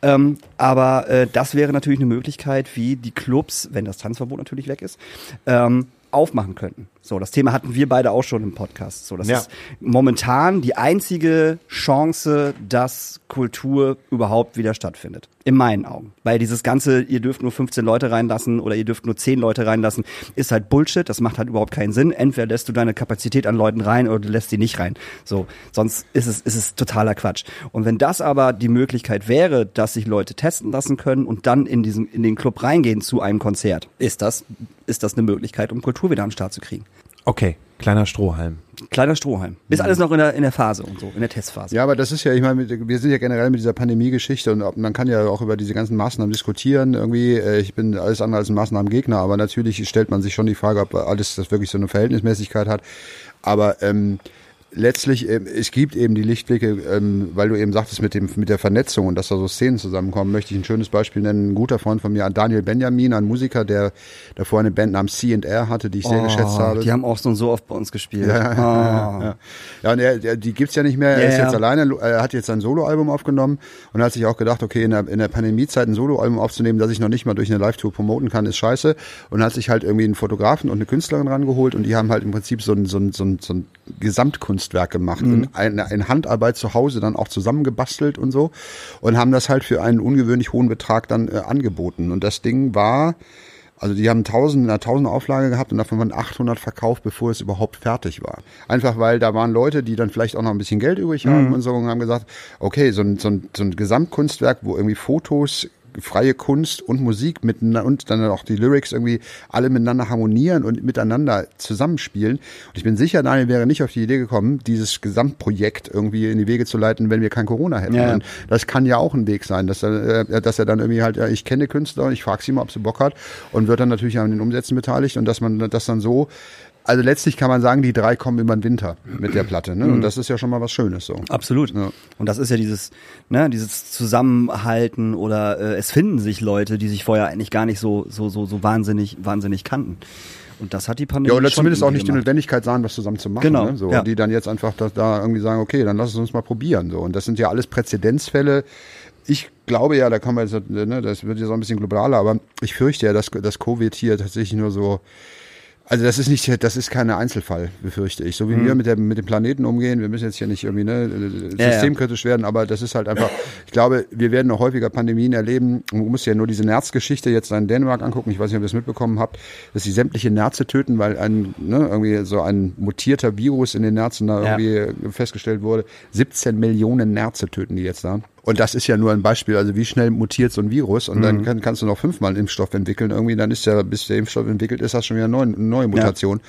Ähm, aber äh, das wäre natürlich eine Möglichkeit, wie die Clubs, wenn das Tanzverbot natürlich weg ist, ähm, aufmachen könnten. So, das Thema hatten wir beide auch schon im Podcast. So, das Ja. ist momentan die einzige Chance, dass Kultur überhaupt wieder stattfindet. In meinen Augen. Weil dieses ganze, ihr dürft nur 15 Leute reinlassen oder ihr dürft nur 10 Leute reinlassen, ist halt Bullshit. Das macht halt überhaupt keinen Sinn. Entweder lässt du deine Kapazität an Leuten rein oder du lässt sie nicht rein. So, sonst ist es, ist es totaler Quatsch. Und wenn das aber die Möglichkeit wäre, dass sich Leute testen lassen können und dann in diesen, in den Club reingehen zu einem Konzert, ist das, ist das eine Möglichkeit, um Kultur wieder den Start zu kriegen. Okay, kleiner Strohhalm. Kleiner Strohhalm. Ist alles noch in der, in der Phase und so, in der Testphase. Ja, aber das ist ja, ich meine, mit- wir sind ja generell mit dieser Pandemie-Geschichte und ob- man kann ja auch über diese ganzen Maßnahmen diskutieren. Irgendwie, äh, ich bin alles andere als ein Maßnahmengegner, aber natürlich stellt man sich schon die Frage, ob alles das wirklich so eine Verhältnismäßigkeit hat. Aber ähm, letztlich, ähm, es gibt eben die Lichtblicke, ähm, weil du eben sagtest mit dem mit der Vernetzung und dass da so Szenen zusammenkommen, möchte ich ein schönes Beispiel nennen. Ein guter Freund von mir, Daniel Benjamin, ein Musiker, der davor eine Band namens C&R hatte, die ich sehr geschätzt habe. Oh, Die haben auch so und so oft bei uns gespielt. Ja, Ah. ja. ja und er, die gibt's ja nicht mehr. Er ist jetzt alleine, er hat jetzt sein Soloalbum aufgenommen und hat sich auch gedacht, okay, in der, in der Pandemiezeit ein Soloalbum aufzunehmen, das ich noch nicht mal durch eine Live-Tour promoten kann, ist scheiße. Und hat sich halt irgendwie einen Fotografen und eine Künstlerin rangeholt und die haben halt im Prinzip so ein, so ein, so ein, so ein Gesamtkunstwerk gemacht. Mhm. In, eine, in Handarbeit zu Hause dann auch zusammengebastelt und so. Und haben das halt für einen ungewöhnlich hohen Betrag dann äh, angeboten. Und das Ding war, also die haben 1000, eine 1000 Auflage gehabt und davon waren 800 verkauft, bevor es überhaupt fertig war. Einfach weil da waren Leute, die dann vielleicht auch noch ein bisschen Geld übrig haben und so und haben gesagt, okay, so ein, so ein, so ein Gesamtkunstwerk, wo irgendwie Fotos, freie Kunst und Musik miteinander und dann auch die Lyrics irgendwie alle miteinander harmonieren und miteinander zusammenspielen. Und ich bin sicher, Daniel wäre nicht auf die Idee gekommen, dieses Gesamtprojekt irgendwie in die Wege zu leiten, wenn wir kein Corona hätten. Ja. Und das kann ja auch ein Weg sein, dass er, äh, dass er dann irgendwie halt, ja, ich kenne Künstler, ich frage sie mal, ob sie Bock hat und wird dann natürlich an den Umsätzen beteiligt und dass man das dann so, also letztlich kann man sagen, die drei kommen über den Winter mit der Platte, ne? Und das ist ja schon mal was Schönes so. Absolut. Ja. Und das ist ja dieses, ne, dieses Zusammenhalten oder äh, es finden sich Leute, die sich vorher eigentlich gar nicht so, so, so, so wahnsinnig, wahnsinnig kannten. Und das hat die Pandemie Ja, oder zumindest auch nicht die gemacht. Notwendigkeit sahen, was zusammen zu machen. Genau, Ne? So, ja. Und die dann jetzt einfach da, da irgendwie sagen, okay, dann lass es uns mal probieren. So. Und das sind ja alles Präzedenzfälle. Ich glaube ja, da kann man jetzt, ne, das wird jetzt auch ein bisschen globaler, aber ich fürchte ja, dass, dass Covid hier tatsächlich nur so, also das ist nicht, das ist kein Einzelfall, befürchte ich. So wie wir mit dem, mit dem Planeten umgehen, wir müssen jetzt hier nicht irgendwie ne, Mhm. Ja, ja. systemkritisch werden, aber das ist halt einfach, ich glaube, wir werden noch häufiger Pandemien erleben. Und Du musst ja nur diese Nerz-Geschichte jetzt in Dänemark angucken. Ich weiß nicht, ob ihr das mitbekommen habt, dass sie sämtliche Nerze töten, weil ein, ne, irgendwie so ein mutierter Virus in den Nerzen da Ja. irgendwie festgestellt wurde. 17 Millionen Nerze töten die jetzt da. Und das ist ja nur ein Beispiel, also wie schnell mutiert so ein Virus und Mhm. dann kann, kannst du noch fünfmal einen Impfstoff entwickeln. Irgendwie dann ist ja, bis der Impfstoff entwickelt ist, hast du schon wieder eine neue, eine neue Mutation.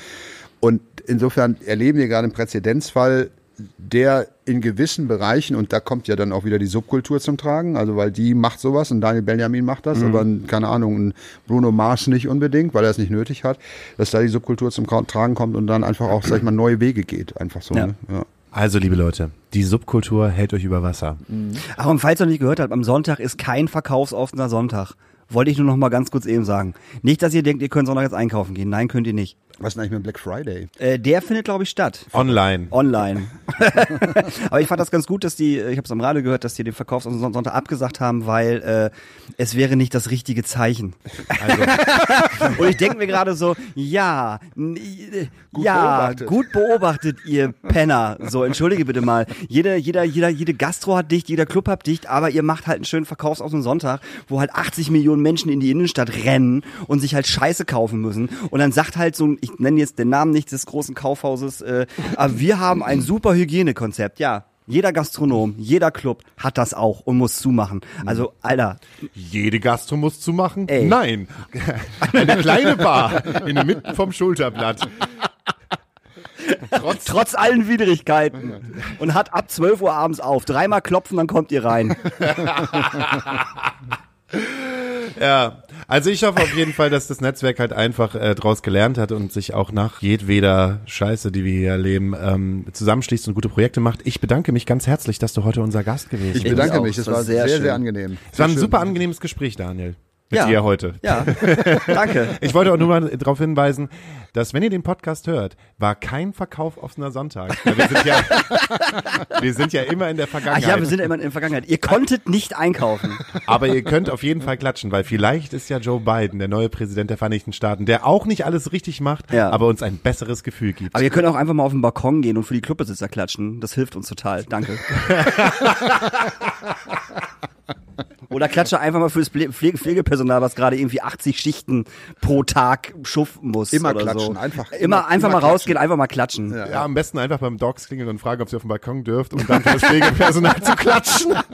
Und insofern erleben wir gerade einen Präzedenzfall, der in gewissen Bereichen, und da kommt ja dann auch wieder die Subkultur zum Tragen, also weil die macht sowas und Daniel Benjamin macht das, aber keine Ahnung, Bruno Mars nicht unbedingt, weil er es nicht nötig hat, dass da die Subkultur zum Tragen kommt und dann einfach auch, sag ich mal, neue Wege geht. Einfach so. Ja. Ne? Ja. Also, liebe Leute, die Subkultur hält euch über Wasser. Ach, und falls ihr noch nicht gehört habt, am Sonntag ist kein verkaufsoffener Sonntag. Wollte ich nur noch mal ganz kurz eben sagen. Nicht, dass ihr denkt, ihr könnt Sonntag jetzt einkaufen gehen. Nein, könnt ihr nicht. Was ist denn eigentlich mit Black Friday? Äh, der findet, glaube ich, statt. Online. Online. Aber ich fand das ganz gut, dass die, ich habe es am Radio gehört, dass die den Verkaufs- und Sonntag abgesagt haben, weil äh, es wäre nicht das richtige Zeichen. Also, Und ich denke mir gerade so, ja, äh, Gut ja, beobachtet. gut beobachtet, ihr Penner. So, entschuldige bitte mal. Jeder, jeder, jeder, jede Gastro hat dicht, jeder Club hat dicht, aber ihr macht halt einen schönen Verkaufs- auf den Sonntag, wo halt 80 Millionen Menschen in die Innenstadt rennen und sich halt Scheiße kaufen müssen. Und dann sagt halt so ein, ich nenne jetzt den Namen nicht des großen Kaufhauses, äh, aber wir haben ein super Hygienekonzept. Ja, jeder Gastronom, jeder Club hat das auch und muss zumachen. Also, Alter, jede Gastro muss zumachen? Ey. Nein. Eine kleine Bar in der Mitte vom Schulterblatt. Trotz, trotz allen Widrigkeiten. Und hat ab 12 Uhr abends auf. Dreimal klopfen, dann kommt ihr rein. ja. Also ich hoffe auf jeden Fall, dass das Netzwerk halt einfach äh, draus gelernt hat und sich auch nach jedweder Scheiße, die wir hier erleben, ähm, zusammenschließt und gute Projekte macht. Ich bedanke mich ganz herzlich, dass du heute unser Gast gewesen Ich bist. bedanke auch. mich, das war sehr sehr, sehr, schön. angenehm. Es war ein Sehr super schön. angenehmes Gespräch, Daniel. Mit Ja. dir heute. Ja, danke. Ich wollte auch nur mal darauf hinweisen, dass wenn ihr den Podcast hört, war kein Verkauf offener Sonntag. Weil Wir sind ja, wir sind ja immer in der Ach Vergangenheit. ja, wir sind ja immer in der Vergangenheit. Ihr konntet nicht einkaufen. Aber ihr könnt auf jeden Fall klatschen, weil vielleicht ist ja Joe Biden der neue Präsident der Vereinigten Staaten, der auch nicht alles richtig macht, Ja. aber uns ein besseres Gefühl gibt. Aber ihr könnt auch einfach mal auf den Balkon gehen und für die Clubbesitzer klatschen. Das hilft uns total. Danke. Oder klatsche einfach mal fürs Pfle- Pflege Pflegepersonal, was gerade irgendwie 80 Schichten pro Tag schuften muss. Immer oder klatschen, so. einfach- Immer, immer- einfach immer mal rausgehen, einfach mal klatschen. ja, am besten einfach beim Dogs klingeln und fragen, ob sie auf dem Balkon dürft, um dann für das Pflegepersonal zu klatschen.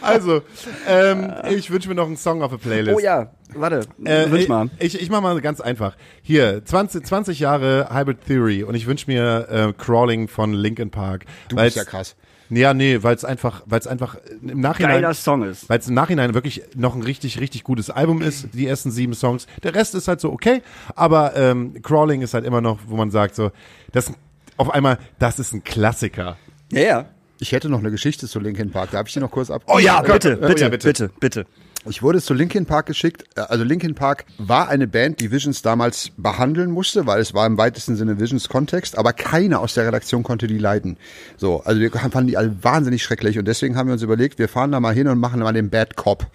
Also, ähm, ich wünsche mir noch einen Song auf der Playlist. Oh ja, warte, Äh, wünsch mal. Ich, ich mach mal ganz einfach. Hier, 20, 20 Jahre Hybrid Theory und ich wünsche mir äh, Crawling von Linkin Park. Du bist ja krass. Ja, nee, weil es einfach, weil es einfach im Nachhinein, Geiler Song ist. weil es im Nachhinein wirklich noch ein richtig, richtig gutes Album ist. Die ersten sieben Songs, der Rest ist halt so okay, aber ähm, Crawling ist halt immer noch, wo man sagt so, das auf einmal, das ist ein Klassiker. Ja, ja. Ich hätte noch eine Geschichte zu Linkin Park. Darf ich die noch kurz ab? Oh ja, Bitte, Oh bitte, ja, bitte, bitte. bitte, Ich wurde zu Linkin Park geschickt. Also Linkin Park war eine Band, die Visions damals behandeln musste, weil es war im weitesten Sinne Visions Kontext, aber keiner aus der Redaktion konnte die leiten. So, also wir fanden die alle wahnsinnig schrecklich und deswegen haben wir uns überlegt, wir fahren da mal hin und machen mal den Bad Cop.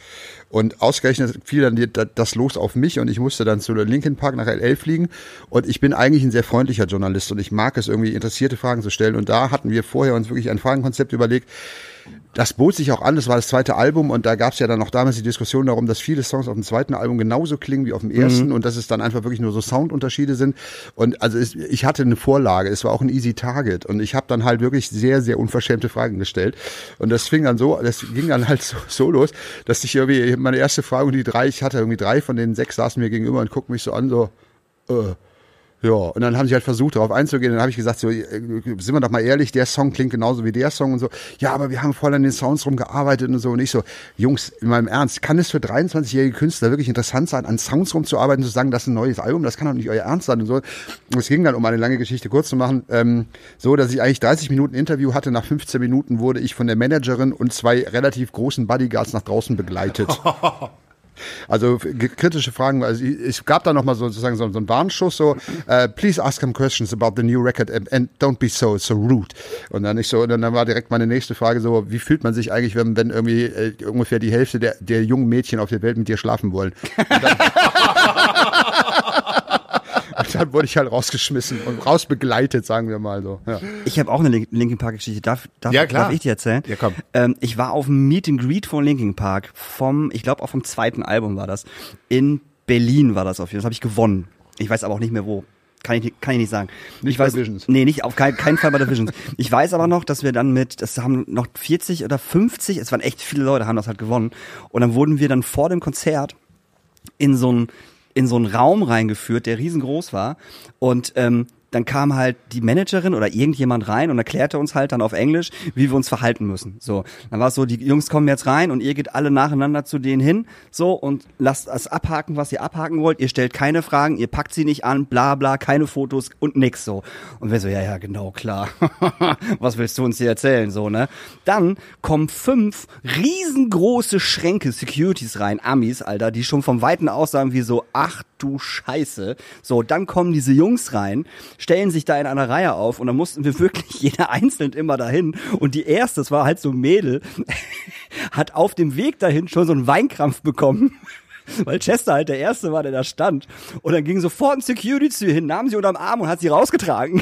Und ausgerechnet fiel dann das los auf mich und ich musste dann zu Linkin Park nach LA fliegen. Und ich bin eigentlich ein sehr freundlicher Journalist und ich mag es irgendwie interessierte Fragen zu stellen. Und da hatten wir vorher uns wirklich ein Fragenkonzept überlegt, das bot sich auch an, das war das zweite Album. Und da gab es ja dann noch damals die Diskussion darum, dass viele Songs auf dem zweiten Album genauso klingen wie auf dem ersten und dass es dann einfach wirklich nur so Soundunterschiede sind. Und also es, ich hatte eine Vorlage, es war auch ein easy Target. Und ich habe dann halt wirklich sehr, sehr unverschämte Fragen gestellt. Und das fing dann so, das ging dann halt so, so los, dass ich irgendwie, meine erste Frage und die drei, ich hatte irgendwie drei von den sechs saßen mir gegenüber und guckten mich so an, so, äh, ja, und dann haben sie halt versucht, darauf einzugehen. Dann habe ich gesagt, so, äh, sind wir doch mal ehrlich, der Song klingt genauso wie der Song und so. Ja, aber wir haben voll an den Sounds rumgearbeitet und so. Und ich so, Jungs, in meinem Ernst, kann es für 23-jährige Künstler wirklich interessant sein, an Sounds rumzuarbeiten, zu sagen, das ist ein neues Album, das kann doch nicht euer Ernst sein und so. Und es ging dann, um eine lange Geschichte kurz zu machen, ähm, so, dass ich eigentlich 30 Minuten Interview hatte. Nach 15 Minuten wurde ich von der Managerin und zwei relativ großen Bodyguards nach draußen begleitet. Also kritische Fragen, also es gab da nochmal so, sozusagen so, so einen Warnschuss, so, äh, please ask him questions about the new record and, and don't be so, so rude. Und dann ich so, und dann war direkt meine nächste Frage so, wie fühlt man sich eigentlich, wenn, wenn irgendwie äh, ungefähr die Hälfte der, der jungen Mädchen auf der Welt mit dir schlafen wollen? Dann, wurde ich halt rausgeschmissen und rausbegleitet, sagen wir mal so. Ja. Ich habe auch eine Lin- Linkin Park Geschichte. Darf, darf, Ja, darf ich dir erzählen? Ja, komm. Ähm, ich war auf dem Meet and Greet von Linkin Park vom, ich glaube auch vom zweiten Album war das. In Berlin war das auf jeden Fall. Das habe ich gewonnen. Ich weiß aber auch nicht mehr wo. Kann ich, nicht- kann ich nicht sagen. Nicht ich bei weiß, Visions. Nee, nicht auf keinen, Fall bei der Visions. Ich weiß aber noch, dass wir dann mit, das haben noch 40 oder 50, es waren echt viele Leute, haben das halt gewonnen. Und dann wurden wir dann vor dem Konzert in so einen in so einen Raum reingeführt, der riesengroß war. Und ähm, dann kam halt die Managerin oder irgendjemand rein und erklärte uns halt dann auf Englisch, wie wir uns verhalten müssen. So, dann war es so, die Jungs kommen jetzt rein und ihr geht alle nacheinander zu denen hin, so und lasst das abhaken, was ihr abhaken wollt. Ihr stellt keine Fragen, ihr packt sie nicht an, bla bla, keine Fotos und nix so. Und wir so, ja ja, genau, klar. was willst du uns hier erzählen, so ne? Dann kommen fünf riesengroße Schränke Securities rein, Amis, Alter, die schon vom Weiten aus sagen wie so, ach du Scheiße. So, dann kommen diese Jungs rein, stellen sich da in einer Reihe auf und dann mussten wir wirklich jeder einzeln immer dahin. Und die erste, das war halt so ein Mädel, hat auf dem Weg dahin schon so einen Weinkrampf bekommen. Weil Chester halt der Erste war, der da stand. Und dann ging sofort ein Security hin, nahm sie unterm Arm und hat sie rausgetragen.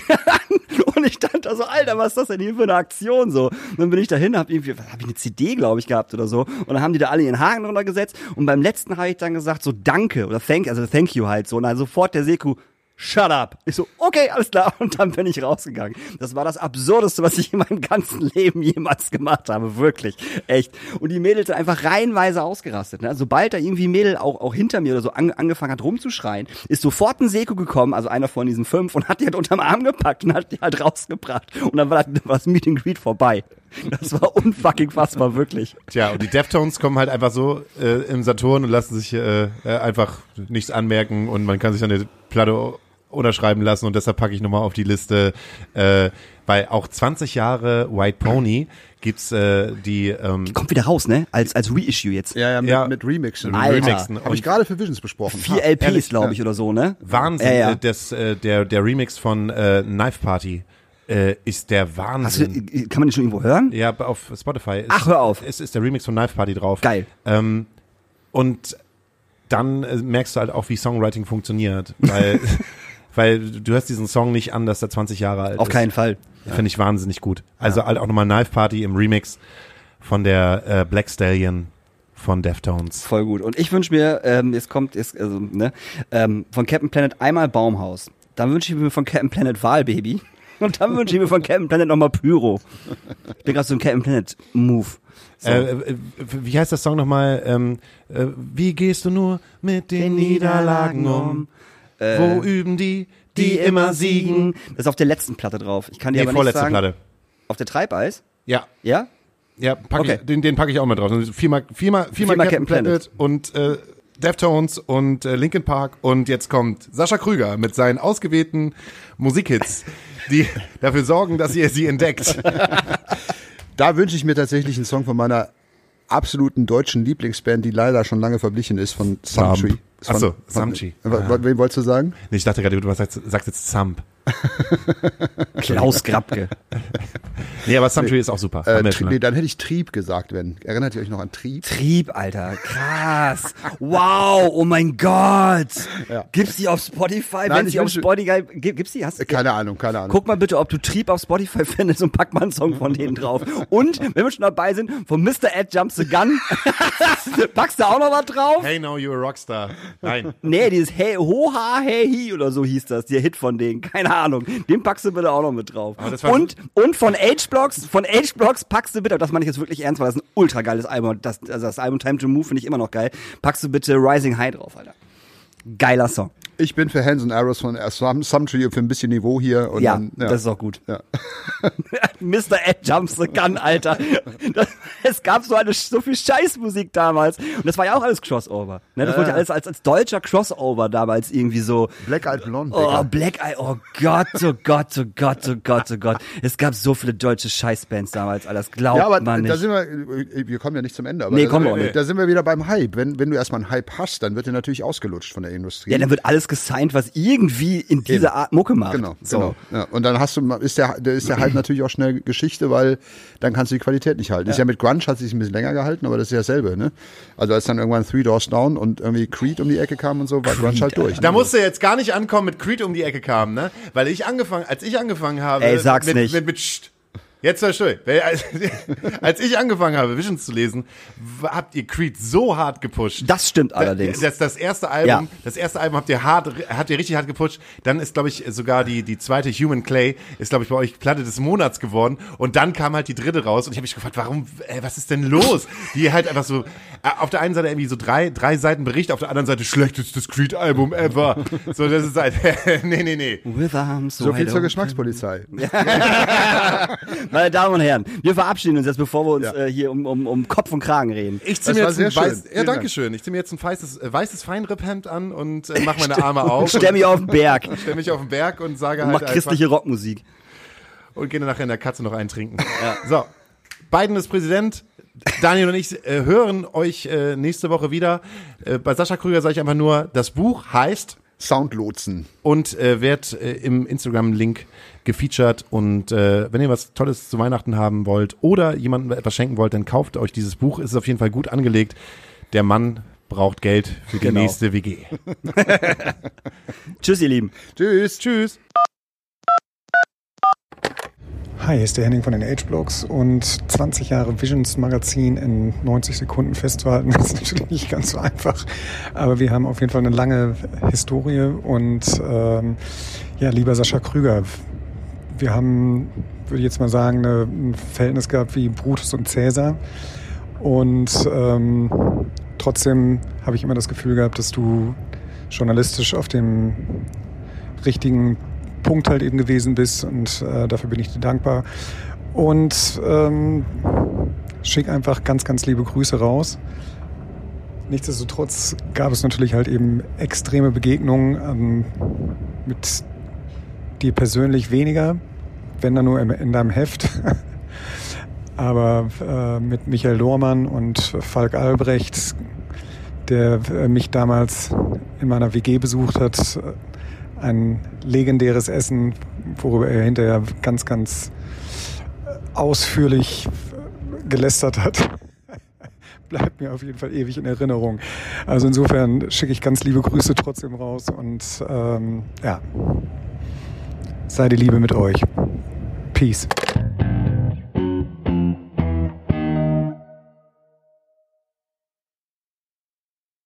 und ich stand da so, Alter, was ist das denn hier für eine Aktion so? Und dann bin ich dahin, hab irgendwie, hab ich eine CD, glaube ich, gehabt oder so. Und dann haben die da alle ihren Haken drunter gesetzt. Und beim letzten habe ich dann gesagt, so danke oder thank, also thank you halt so. Und dann sofort der Seku, shut up. Ich so, okay, alles klar. Und dann bin ich rausgegangen. Das war das Absurdeste, was ich in meinem ganzen Leben jemals gemacht habe. Wirklich. Echt. Und die Mädels sind einfach reihenweise ausgerastet. Ne? Also sobald da irgendwie Mädel auch, auch hinter mir oder so an, angefangen hat rumzuschreien, ist sofort ein Seko gekommen, also einer von diesen fünf, und hat die halt unterm Arm gepackt und hat die halt rausgebracht. Und dann war das, war das Meet and Greet vorbei. Das war unfucking fassbar, wirklich. Tja, und die Deftones kommen halt einfach so äh, im Saturn und lassen sich äh, äh, einfach nichts anmerken und man kann sich eine Platte unterschreiben lassen und deshalb packe ich nochmal auf die Liste, äh, weil auch 20 Jahre White Pony gibt's äh, die ähm, Kommt wieder raus, ne? Als, als Reissue jetzt. Ja, ja, mit, Ja. mit Remixen. Alter. Remixen. Habe ich gerade für Visions besprochen. Vier LPs, glaube ja. ich, oder so, ne? Wahnsinn, Ja, ja. Äh, das, äh, der, der Remix von äh, Knife Party äh, ist der Hast du, Wahnsinn. kann man die schon irgendwo hören? ja, auf Spotify. Ist, Ach, hör auf. Es ist der Remix von Knife Party drauf. Geil. Ähm, und dann äh, merkst du halt auch, wie Songwriting funktioniert, weil, weil du hörst diesen Song nicht an, dass der 20 Jahre alt Auf ist. keinen Fall. Finde ich wahnsinnig gut. Also halt auch nochmal Knife Party im Remix von der äh, Black Stallion von Deftones. Voll gut. Und ich wünsche mir, ähm, jetzt kommt, jetzt, also, ne, ähm, von Captain Planet einmal Baumhaus. Dann wünsche ich mir von Captain Planet Wahlbaby. Und dann wünsche ich mir von Captain Planet nochmal Pyro. Ich bin gerade so im Captain Planet Move. So. Äh, äh, wie heißt der Song nochmal? Ähm, äh, wie gehst du nur mit den Niederlagen um? Wo üben die, die immer siegen? Das ist auf der letzten Platte drauf. Ich kann dir Die aber nicht vorletzte sagen. Platte. Auf der Treibeis? Ja. Ja? Ja, pack Okay. ich, den, den packe ich auch mal drauf. Viermal, viermal, viermal, Viermal Captain, Captain Planet, und äh, Deftones und äh, Linkin Park und jetzt kommt Sascha Krüger mit seinen ausgewählten Musikhits, die dafür sorgen, dass ihr sie entdeckt. Da wünsche ich mir tatsächlich einen Song von meiner absoluten deutschen Lieblingsband, die leider schon lange verblichen ist, von Sumtree. Ach so, Von- Sumtree. Wa- wa- Wen wolltest du sagen? Nee, ich dachte gerade, du sagst, sagst jetzt Zump. Klaus Grabke. Nee, aber Sumtree ist auch super. Äh, nee, dann hätte ich Trieb gesagt, wenn. Erinnert ihr euch noch an Trieb? Trieb, Alter. Krass. Wow, oh mein Gott. Ja. Gibt's die auf Spotify? Nein, Wenn ich sie auf Spotify gibt, gibt's die? Hast du? Keine Ahnung, keine Ahnung. Guck mal bitte, ob du Trieb auf Spotify findest und pack mal einen Song von denen drauf. Und, wenn wir schon dabei sind, von Mr. Ed Jumps the Gun. Packst du auch noch was drauf? Hey, now you're a Rockstar. Nein. Nee, dieses Hey, Hoha, Hey, Hi oder so hieß das, der Hit von denen. Keine Ahnung. Den packst du bitte auch noch mit drauf. Und, und von H-Blocks, von H-Blocks packst du bitte, das meine ich jetzt wirklich ernst, weil das ist ein ultra geiles Album. Das, also das Album Time to Move finde ich immer noch geil. Packst du bitte Rising High drauf, Alter. Geiler Song. Ich bin für Hands and Arrows von äh, Sum- Sumtree für ein bisschen Niveau hier. Und Ja, dann, ja. das ist auch gut. Ja. Mr. Ed Jumps the Gun, Alter. Das, es gab so eine so viel Scheißmusik damals. Und das war ja auch alles Crossover. Ne? Das wurde ja alles als, als deutscher Crossover damals irgendwie so. Black Eyed Blonde. Oh, Digga. Black Eye, oh Gott, oh Gott, oh Gott, oh Gott, oh Gott. Es gab so viele deutsche Scheißbands damals, Alter. Das glaubt Ja, aber man da nicht. sind wir, äh, wir kommen ja nicht zum Ende. Aber Nee, da, kommen wir wir, auch nicht. da sind wir wieder beim Hype. Wenn, wenn du erstmal einen Hype hast, dann wird der natürlich ausgelutscht von der Industrie. ja, dann wird alles gesigned, was irgendwie in dieser Eben. Art Mucke macht. Genau, so. genau. Ja, und dann hast du, ist der, der ist der Hype natürlich auch schnell Geschichte, weil dann kannst du die Qualität nicht halten. Ist ja mit Grunge hat sich ein bisschen länger gehalten, aber das ist ja dasselbe, ne? Also als dann irgendwann Three Doors Down und irgendwie Creed um die Ecke kam und so, war Grunge halt durch. Da musst du jetzt gar nicht ankommen mit Creed um die Ecke kam, ne? Weil ich angefangen, als ich angefangen habe. Ey, sag's mit, nicht. Mit, mit, Psst. Jetzt still. Weil Als, als ich angefangen habe, Visions zu lesen, habt ihr Creed so hart gepusht. Das stimmt allerdings. Das, das erste Album, Ja. das erste Album habt ihr hart, habt ihr richtig hart gepusht. Dann ist, glaube ich, sogar die, die zweite Human Clay ist, glaube ich, bei euch Platte des Monats geworden. Und dann kam halt die dritte raus und ich habe mich gefragt, warum, ey, was ist denn los? Die halt einfach so, äh, auf der einen Seite irgendwie so drei, drei Seiten Bericht, auf der anderen Seite schlechtestes Creed-Album ever. So, das ist halt, nee, nee, nee. With arms so viel zur. Geschmackspolizei. Meine Damen und Herren, wir verabschieden uns jetzt, bevor wir uns Ja. äh, hier um, um, um Kopf und Kragen reden. Ich zieh Das mir jetzt ein weiß, ja, danke Dank. schön. Ich zieh mir jetzt ein weißes, äh, weißes Feinripphemd an und äh, mach meine Arme auf. Stell mich auf den Berg und stell mich auf den Berg und sage und halt mach christliche einfach, Rockmusik. und gehe dann nachher in der Katze noch eintrinken. So, Biden ist Präsident. Daniel und ich äh, hören euch äh, nächste Woche wieder. Äh, bei Sascha Krüger sage ich einfach nur, das Buch heißt Soundlotsen. und äh, wird äh, im Instagram-Link gefeatured. Und äh, wenn ihr was Tolles zu Weihnachten haben wollt oder jemandem etwas schenken wollt, dann kauft euch dieses Buch. Es ist auf jeden Fall gut angelegt. Der Mann braucht Geld für die Genau. nächste WG. Tschüss, ihr Lieben. Tschüss. Tschüss. Hi, hier ist der Henning von den H-Blocks und 20 Jahre Visions Magazin in 90 Sekunden festzuhalten, ist natürlich nicht ganz so einfach. Aber wir haben auf jeden Fall eine lange Historie und ähm, ja, lieber Sascha Krüger, wir haben, würde ich jetzt mal sagen, eine, ein Verhältnis gehabt wie Brutus und Cäsar. Und ähm, trotzdem habe ich immer das Gefühl gehabt, dass du journalistisch auf dem richtigen Punkt halt eben gewesen bist und äh, dafür bin ich dir dankbar. Und ähm, schick einfach ganz, ganz liebe Grüße raus. Nichtsdestotrotz gab es natürlich halt eben extreme Begegnungen ähm, mit dir persönlich weniger, wenn dann nur in deinem Heft. Aber äh, mit Michael Lohrmann und Falk Albrecht, der äh, mich damals in meiner WG besucht hat, ein legendäres Essen, worüber er hinterher ganz, ganz ausführlich gelästert hat. Bleibt mir auf jeden Fall ewig in Erinnerung. Also insofern schicke ich ganz liebe Grüße trotzdem raus und ähm, ja, sei die Liebe mit euch. Peace.